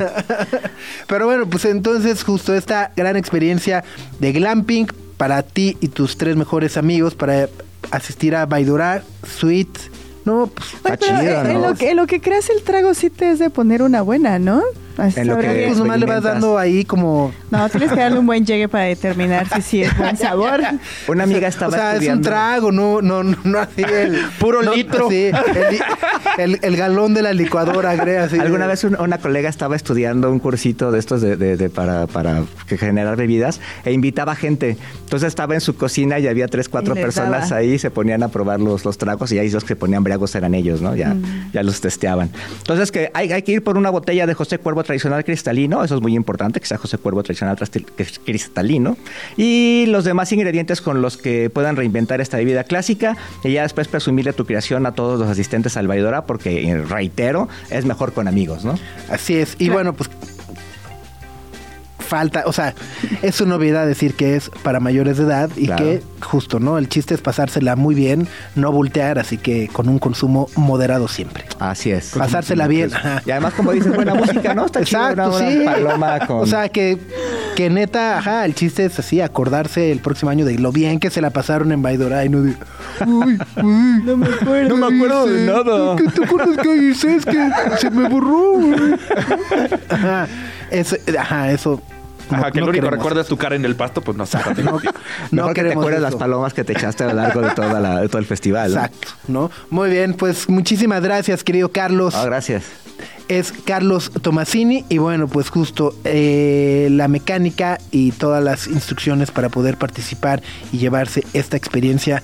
Pero bueno, pues entonces justo esta gran experiencia de glamping para ti y tus tres mejores amigos para asistir a Baidora Suite. No, pues Oye, Está pero, chido, en, ¿no? lo que, en lo que creas el trago sí te es de poner una buena, ¿no? En lo que- pues nomás le vas dando ahí como No, tienes que darle un buen llegue para determinar si sí es buen sabor. Una amiga estaba o sea, es un trago, no, no, no, no así el Puro no, litro. sí, el, el- el galón de la licuadora, así. Alguna vez un- una colega estaba estudiando un cursito de estos de, de- de para, para que generar bebidas e invitaba gente. Entonces estaba en su cocina y había tres, cuatro personas daba. ahí, se ponían a probar los, los tragos y ahí los que ponían briagos eran ellos, ¿no? Ya, ya los testeaban. Entonces que hay, hay que ir por una botella de José Cuervo tradicional cristalino, eso es muy importante, que sea José Cuervo tradicional cristalino. Y los demás ingredientes con los que puedan reinventar esta bebida clásica y ya después presumirle tu creación a todos los asistentes al Baidora porque, eh, reitero, es mejor con amigos, ¿no? Así es. Y bueno, pues falta, o sea, es su novedad decir que es para mayores de edad y Claro. que justo, ¿no? El chiste es pasársela muy bien, no voltear, así que con un consumo moderado siempre. Así es. Pasársela bien. ajá. Y además, como dices, buena música, ¿no? Está chido Exacto, una, una sí. paloma con... O sea, que, que neta, ajá, el chiste es así, acordarse el próximo año de lo bien que se la pasaron en Baidora y no de, uy, uy, No me acuerdo. no me acuerdo de nada. ¿Qué te acuerdas que hice? Es que se me borró, güey. Ajá, eso, ajá, eso. Ajá, no- que no el único recuerdo es tu cara en el pasto, pues no sé. No, no que te queremos acuerdes eso. las palomas que te echaste a lo largo de, toda la, de todo el festival. ¿no? Exacto, ¿no? Muy bien, pues muchísimas gracias, querido Carlos. Ah, gracias. es Carlos Tomasini y bueno, pues justo eh, la mecánica y todas las instrucciones para poder participar y llevarse esta experiencia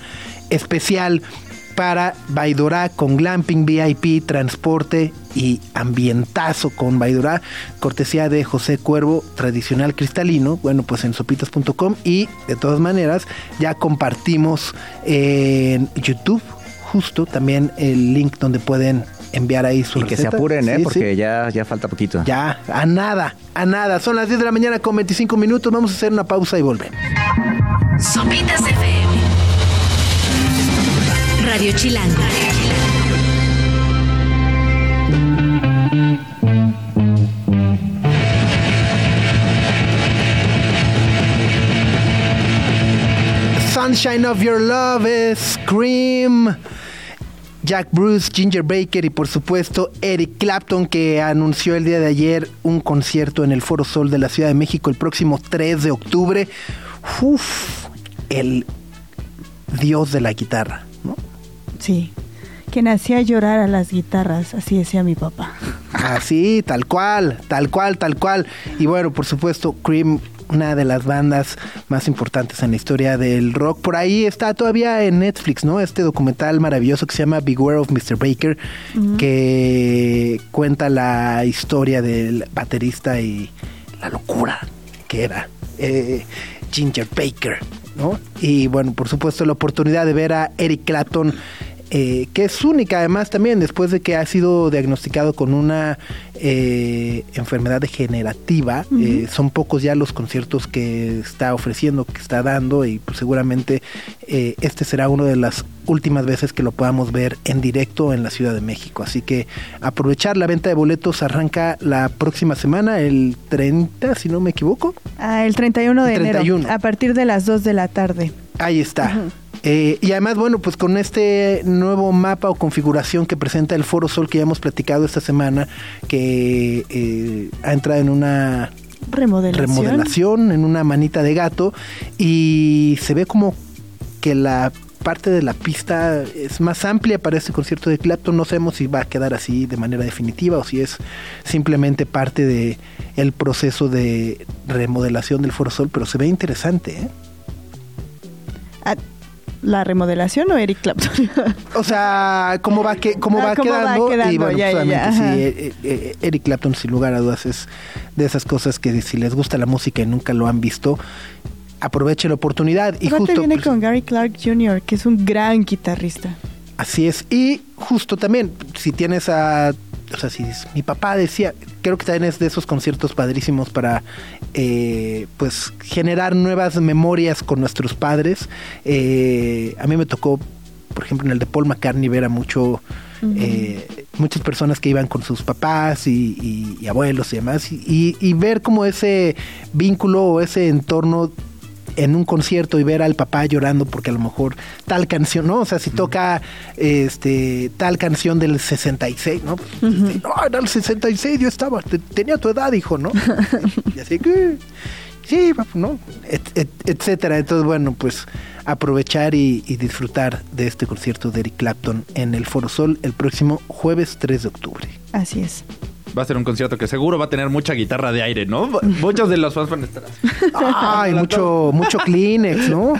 especial para Baidorá con glamping VIP, transporte y ambientazo con Baidorá, cortesía de José Cuervo, tradicional cristalino, bueno, pues en sopitas.com y de todas maneras ya compartimos en YouTube justo también el link donde pueden enviar ahí su Y que se apuren, ¿eh? Sí, Porque sí. Ya, ya falta poquito. Ya, a nada, a nada. Son las 10 de la mañana con 25 minutos. Vamos a hacer una pausa y volvemos. Sopitas FM. Radio Chilango. Sunshine of Your Love, Scream. Jack Bruce, Ginger Baker y por supuesto Eric Clapton que anunció el día de ayer un concierto en el Foro Sol de la Ciudad de México el próximo 3 de octubre. Uf, el dios de la guitarra. Sí. Quien hacía llorar a las guitarras, así decía mi papá. Así, tal cual, tal cual, tal cual. Y bueno, por supuesto, Cream, una de las bandas más importantes en la historia del rock. Por ahí está todavía en Netflix, ¿no? Este documental maravilloso que se llama Beware of Mr. Baker, que cuenta la historia del baterista y la locura que era eh, Ginger Baker, Y bueno, por supuesto, la oportunidad de ver a Eric Clapton eh, que es única además también después de que ha sido diagnosticado con una eh, enfermedad degenerativa. Eh, son pocos ya los conciertos que está ofreciendo, que está dando y pues, seguramente este será una de las últimas veces que lo podamos ver en directo en la Ciudad de México. Así que aprovechar la venta de boletos arranca la próxima semana, el 30, si no me equivoco. Ah, el 31 de El 31. enero, a partir de las 2 de la tarde. Ahí está. Eh, y además, bueno, pues con este nuevo mapa o configuración que presenta el Foro Sol que ya hemos platicado esta semana, que eh, ha entrado en una Remodelación. remodelación, en una manita de gato, y se ve como que la parte de la pista es más amplia para este concierto de Clapton. No sabemos si va a quedar así de manera definitiva o si es simplemente parte de el proceso de remodelación del Foro Sol, pero se ve interesante, ¿eh? ¿La remodelación o Eric Clapton? O sea, cómo va, que, cómo Ah, va, cómo va quedando, y bueno, ya, pues, ya, sí, ajá. eh, eh, Eric Clapton sin lugar a dudas es de esas cosas que si les gusta la música y nunca lo han visto, aproveche la oportunidad y justo viene pues, con Gary Clark Jr., que es un gran guitarrista. así es y justo también si tienes a o sea, si mi papá decía, creo que también es de esos conciertos padrísimos para eh, pues generar nuevas memorias con nuestros padres. Eh, a mí me tocó, por ejemplo, en el de Paul McCartney ver a mucho eh, muchas personas que iban con sus papás y, y- y abuelos y demás, y, y- y ver como ese vínculo o ese entorno en un concierto y ver al papá llorando porque a lo mejor tal canción, ¿no? O sea, si toca este tal canción del 66, ¿no? Pues, este, no, era el 66, yo estaba, te- tenía tu edad, hijo, ¿no? y así que, sí, ¿no? Et- et- etcétera. Entonces, bueno, pues aprovechar y, y disfrutar de este concierto de Eric Clapton en el Foro Sol el próximo jueves 3 de octubre. Así es. Va a ser un concierto que seguro va a tener mucha guitarra de aire, ¿no? Muchos de los fans van a estar así. Ay, mucho, mucho Kleenex, ¿no?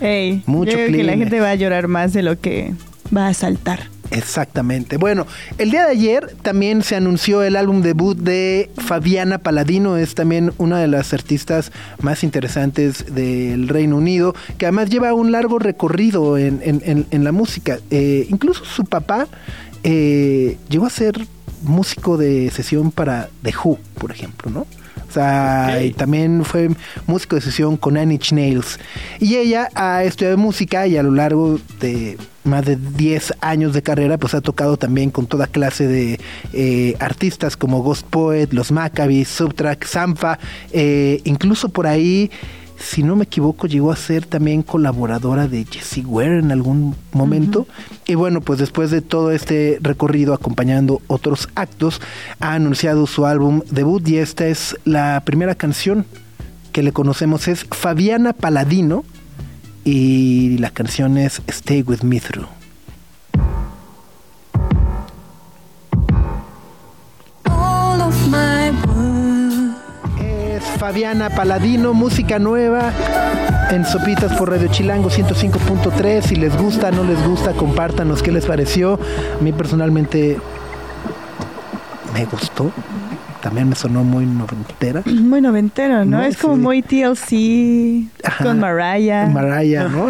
Ey, Mucho yo creo que la Kleenex. gente va a llorar más de lo que va a saltar. Exactamente. Bueno, el día de ayer también se anunció el álbum debut de Fabiana Paladino. Es también una de las artistas más interesantes del Reino Unido, que además lleva un largo recorrido en, en- en- en la música. Eh, incluso su papá eh, llegó a ser músico de sesión para The Who, por ejemplo, ¿no? O sea, y también fue músico de sesión con Annie Nails. Y ella ha estudiado música y a lo largo de más de 10 años de carrera, pues ha tocado también con toda clase de eh, artistas como Ghost Poet, Los Maccabees, Subtrack, Zampa, eh, incluso por ahí, si no me equivoco, llegó a ser también colaboradora de Jessie Ware en algún momento. Y bueno, pues después de todo este recorrido acompañando otros actos, ha anunciado su álbum debut y esta es la primera canción que le conocemos, es Fabiana Paladino y la canción es Stay With Me Through. Fabiana Paladino, música nueva en Sopitas por Radio Chilango 105.3. Si les gusta, no les gusta, compártanos qué les pareció. A mí personalmente me gustó. También me sonó muy noventera. Muy noventero, ¿no? No, es como muy TLC Ajá. con Mariah. Mariah, ¿no?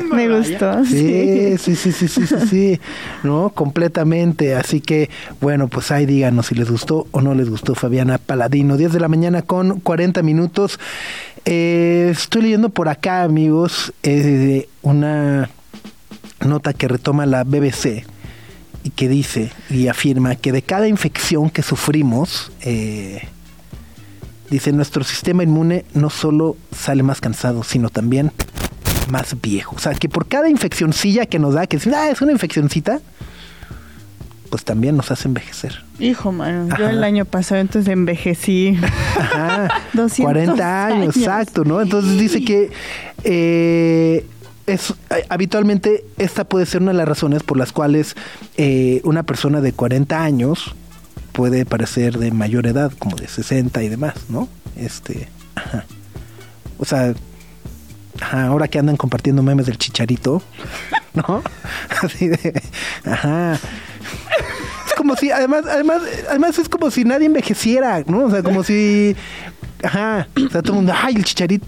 Me gustó. Sí, sí, sí, sí, sí, sí, sí, ¿no? Completamente. Así que, bueno, pues ahí díganos si les gustó o no les gustó Fabiana Paladino. 10 de la mañana con 40 minutos. Eh, estoy leyendo por acá, amigos, eh, una nota que retoma la BBC que dice y afirma que de cada infección que sufrimos, eh, dice, nuestro sistema inmune no solo sale más cansado, sino también más viejo. O sea, que por cada infeccioncilla que nos da, que es, ah, es una infeccioncita, pues también nos hace envejecer. Hijo, mano. Yo el año pasado entonces envejecí. Ajá. 200 40 años, años. exacto, ¿no? Entonces dice que eh, es, eh, habitualmente esta puede ser una de las razones por las cuales eh, una persona de 40 años puede parecer de mayor edad, como de 60 y demás, ¿no? Este, ajá. O sea, ajá, ahora que andan compartiendo memes del chicharito, ¿no? Así de, ajá. Es como si, además, además, además es como si nadie envejeciera, ¿no? O sea, como si, ajá, o sea, todo el mundo, ay, el chicharito,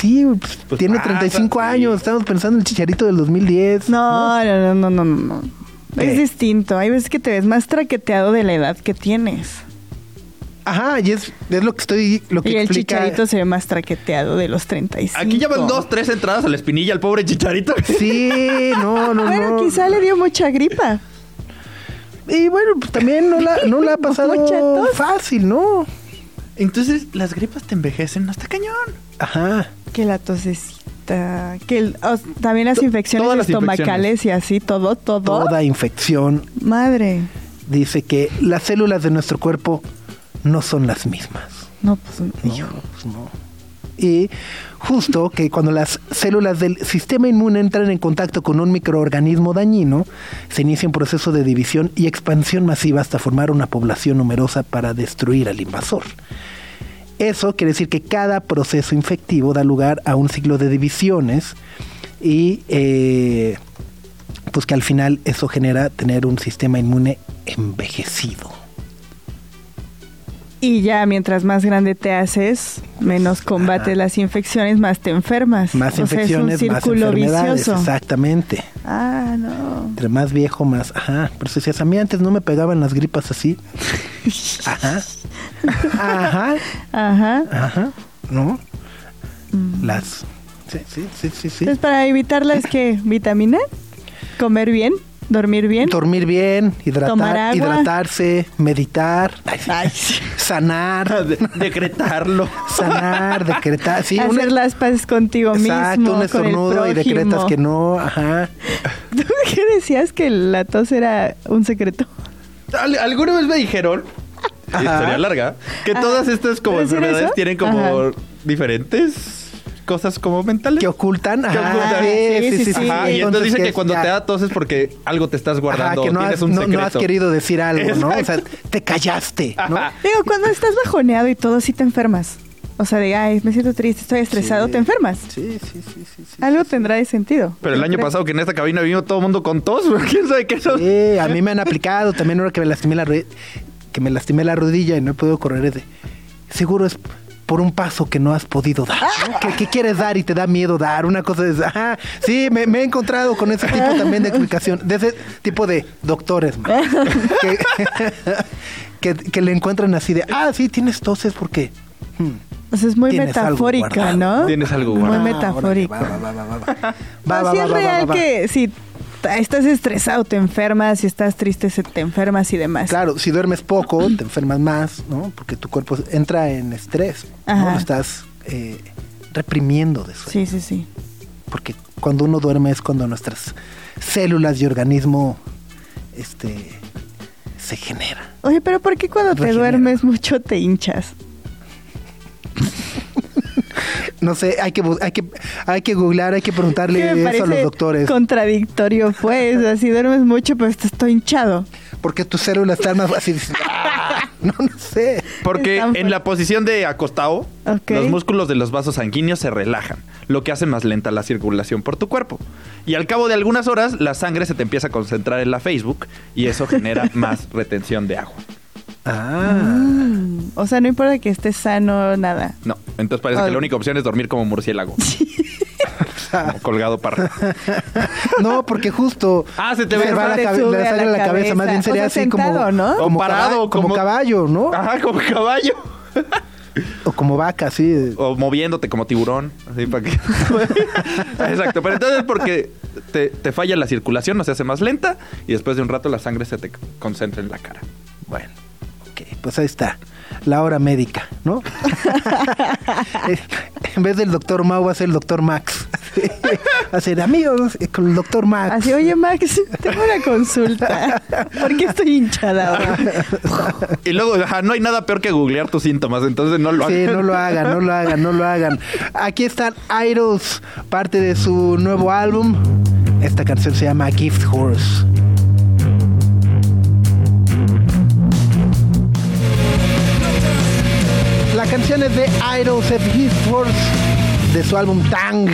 sí, pues, Pues tiene pasa, 35 sí. años, estamos pensando en el chicharito del 2010. No, no, no, no, no, no. ¿Qué? Es distinto. Hay veces que te ves más traqueteado de la edad que tienes. Ajá, y es, es lo que estoy, lo que Y el explica. chicharito se ve más traqueteado de los 35. Aquí ya van dos, tres entradas a la espinilla al pobre chicharito. Sí, no, no, Bueno, no. quizá le dio mucha gripa. Y bueno, pues también no la, no la ha pasado fácil, ¿no? Entonces, las gripas te envejecen, no está cañón. Ajá. Que la tosecita. Que el- también las infecciones todas las estomacales y así, todo, todo. Toda infección Madre. dice que las células de nuestro cuerpo no son las mismas. No, pues, No, hijo. pues no. Y justo que cuando las células del sistema inmune entran en contacto con un microorganismo dañino, se inicia un proceso de división y expansión masiva hasta formar una población numerosa para destruir al invasor. Eso quiere decir que cada proceso infectivo da lugar a un ciclo de divisiones y eh, pues que al final eso genera tener un sistema inmune envejecido. Y ya mientras más grande te haces, menos combates las infecciones, más te enfermas. Más O sea, infecciones, es un más círculo enfermedades, vicioso. exactamente. Ah, no. Entre más viejo, más. Ajá. Pero si decías, a mí antes no me pegaban las gripas así. Ajá. Ajá. Ajá. Ajá. ¿No? Mm. Las. Sí, sí, sí, sí. sí. Entonces, para evitarla es que vitamina, comer bien, dormir bien. Dormir bien, Tomar hidratar, agua. hidratarse, meditar, ay, sanar, De- decretarlo. sanar, decretar. Sí, una- Hacer las paces contigo exacto, mismo, un con el estornudo y decretas prójimo. que no. Ajá. ¿Tú qué decías que la tos era un secreto? Al- Alguna vez me dijeron, Ajá. historia larga, que todas estas como ¿Puede ser enfermedades tienen como Ajá. diferentes cosas como mentales. Que ocultan. Ajá. ocultan. Sí, sí, sí. sí. Ajá, y entonces dice que cuando ya- te da tos es porque algo te estás guardando, Ajá, que no tienes has, un no- secreto. no has querido decir algo, ¿no? O sea, te callaste, ¿no? Ajá. Digo, cuando estás bajoneado y todo, sí te enfermas. O sea, de, ay, me siento triste, estoy estresado, Sí. te enfermas. Sí, sí, sí, sí. sí, Algo sí, tendrá de sentido. Pero el año Creo. pasado que en esta cabina vino todo el mundo con tos, ¿quién sabe qué son? Sí, a mí me han aplicado también ahora que me lastimé la que me lastimé la rodilla y no he podido correr es de, seguro es por un paso que no has podido dar, ¿no? que, que quieres dar y te da miedo dar, una cosa es, ajá, sí, me, me he encontrado con ese tipo también de explicación, de ese tipo de doctores, man, que, que, que le encuentran así de, ah, sí, tienes toses porque... hmm, es muy metafórica, guardado. ¿no? Tienes algo Muy guardado. metafórico. Va, va, va, va, va, va. Va, va, sí va, es va, va, real va. Estás estresado te enfermas, si estás triste se te enfermas y demás. Claro, si duermes poco, te enfermas más, ¿no? Porque tu cuerpo entra en estrés, ¿no? Ajá. Lo estás eh, reprimiendo de sueño. Sí, sí, sí. Porque cuando uno duerme es cuando nuestras células y organismo este, se generan. Oye, pero ¿por qué cuando te duermes mucho te hinchas? No sé, hay que, hay que, hay que googlear, hay que preguntarle me eso a los doctores. contradictorio, pues. Así duermes mucho, pero estás todo hinchado. Porque tus células están más así. "Ah". No, no sé. Porque en la posición de acostado, los músculos de los vasos sanguíneos se relajan, lo que hace más lenta la circulación por tu cuerpo. Y al cabo de algunas horas, la sangre se te empieza a concentrar en la Facebook y eso genera más retención de agua. Ah. Mm, O sea, no importa que estés sano, nada. No, entonces parece que la única opción es dormir como murciélago. como colgado para... No, porque justo Ah, se te se ve- va la te sale la la cabeza. Más bien sería O sea, así como, sentado, ¿no? como, O parado, como como- caballo, ¿no? Ajá, como caballo. O como vaca, así. O moviéndote como tiburón. Así para que... Exacto. Pero entonces porque te, te falla la circulación, no se hace más lenta y después de un rato la sangre se te concentra en la cara. Bueno, pues ahí está. La hora médica, ¿no? en vez del doctor Mau va a ser el doctor Max. Hacer amigos eh, con el doctor Max. Así, oye Max, tengo una consulta. ¿Por qué estoy hinchada ahora? Y luego, ajá, no hay nada peor que googlear tus síntomas, entonces no lo Sí, hagan. no lo hagan, no lo hagan, no lo hagan. Aquí están Idols, parte de su nuevo álbum. Esta canción se llama Gift Horse. La canción es de Idols of Horse de su álbum Tang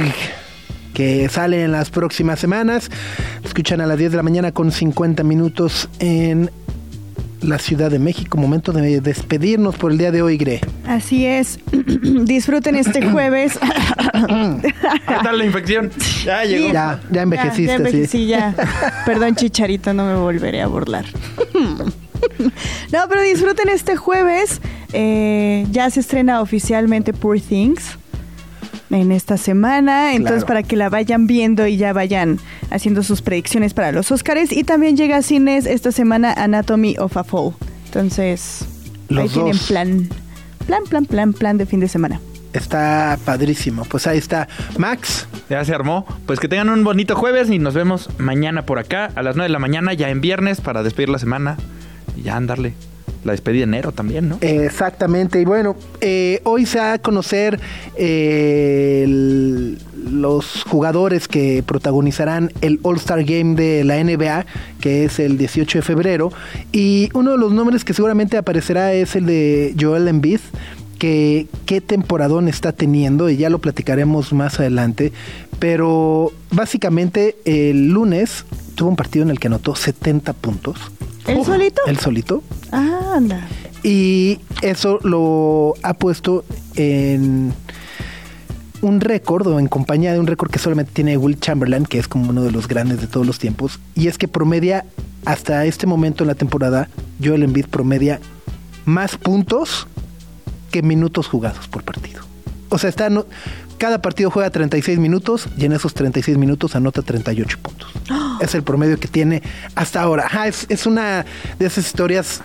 que sale en las próximas semanas. Escuchan a las 10 de la mañana con 50 minutos en la Ciudad de México. Momento de despedirnos por el día de hoy, Gre. Así es. Disfruten este jueves. ¿Qué tal la infección? Ya llegó. Ya, ya envejeciste, Ya, ya sí. ya. Perdón, Chicharito, no me volveré a burlar. No, pero disfruten este jueves. Eh, ya se estrena oficialmente Poor Things en esta semana. Entonces, Claro. para que la vayan viendo y ya vayan haciendo sus predicciones para los Oscars. Y también llega a cines esta semana Anatomy of a Fall. Entonces, ahí Los tienen dos. plan. Plan, plan, plan, plan de fin de semana. Está padrísimo. Pues ahí está. Max, Ya se armó. Pues que tengan un bonito jueves y nos vemos mañana por acá a las 9 de la mañana, ya en viernes, para despedir la semana y ya andarle. La despedida de enero también, ¿no? Exactamente, y bueno, eh, hoy se va a conocer eh, el- los jugadores que protagonizarán el All-Star Game de la NBA, que es el 18 de febrero, y uno de los nombres que seguramente aparecerá es el de Joel Embiid, que qué temporadón está teniendo, y ya lo platicaremos más adelante, pero básicamente el lunes tuvo un partido en el que anotó 70 puntos. ¿El solito? El solito. Ah, anda. Y eso lo ha puesto en un récord o en compañía de un récord que solamente tiene Will Chamberlain, que es como uno de los grandes de todos los tiempos. Y es que promedia hasta este momento en la temporada, Joel Embiid promedia más puntos que minutos jugados por partido. O sea, está no- cada partido juega 36 minutos y en esos 36 minutos anota 38 puntos. Es el promedio que tiene hasta ahora. Ajá, es, es una de esas historias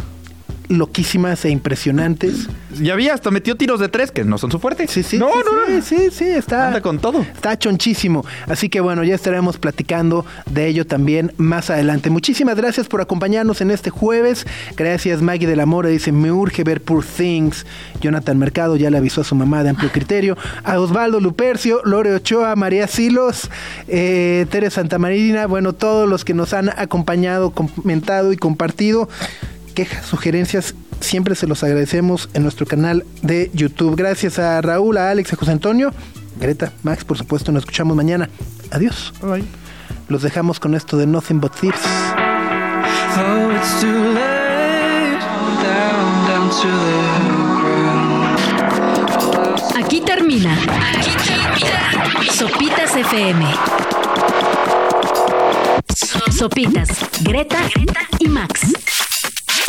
loquísimas e impresionantes. Ya vi, hasta metió tiros de tres, que no son su fuerte. Sí, sí, No, sí, no, sí, no. sí, sí, está. Anda con todo. Está chonchísimo. Así que bueno, ya estaremos platicando de ello también más adelante. Muchísimas gracias por acompañarnos en este jueves. Gracias Maggie de la Mora, dice, me urge ver Poor Things. Jonathan Mercado ya le avisó a su mamá de amplio criterio. A Osvaldo Lupercio, Lore Ochoa, María Silos, eh, Tere Santamarina, bueno, todos los que nos han acompañado, comentado y compartido. Quejas, sugerencias, siempre se los agradecemos en nuestro canal de YouTube. Gracias a Raúl, a Alex, a José Antonio, Greta, Max, por supuesto, nos escuchamos mañana. Adiós. Los dejamos con esto de Nothing But Thieves. Oh, it's too late. Down, down to the ground. Aquí termina. Aquí termina. Sopitas FM. Sopitas, Greta, y Max.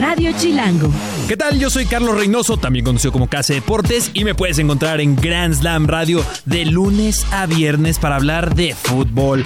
Radio Chilango. ¿Qué tal? Yo soy Carlos Reynoso, también conocido como Casa Deportes, y me puedes encontrar en Grand Slam Radio de lunes a viernes para hablar de fútbol,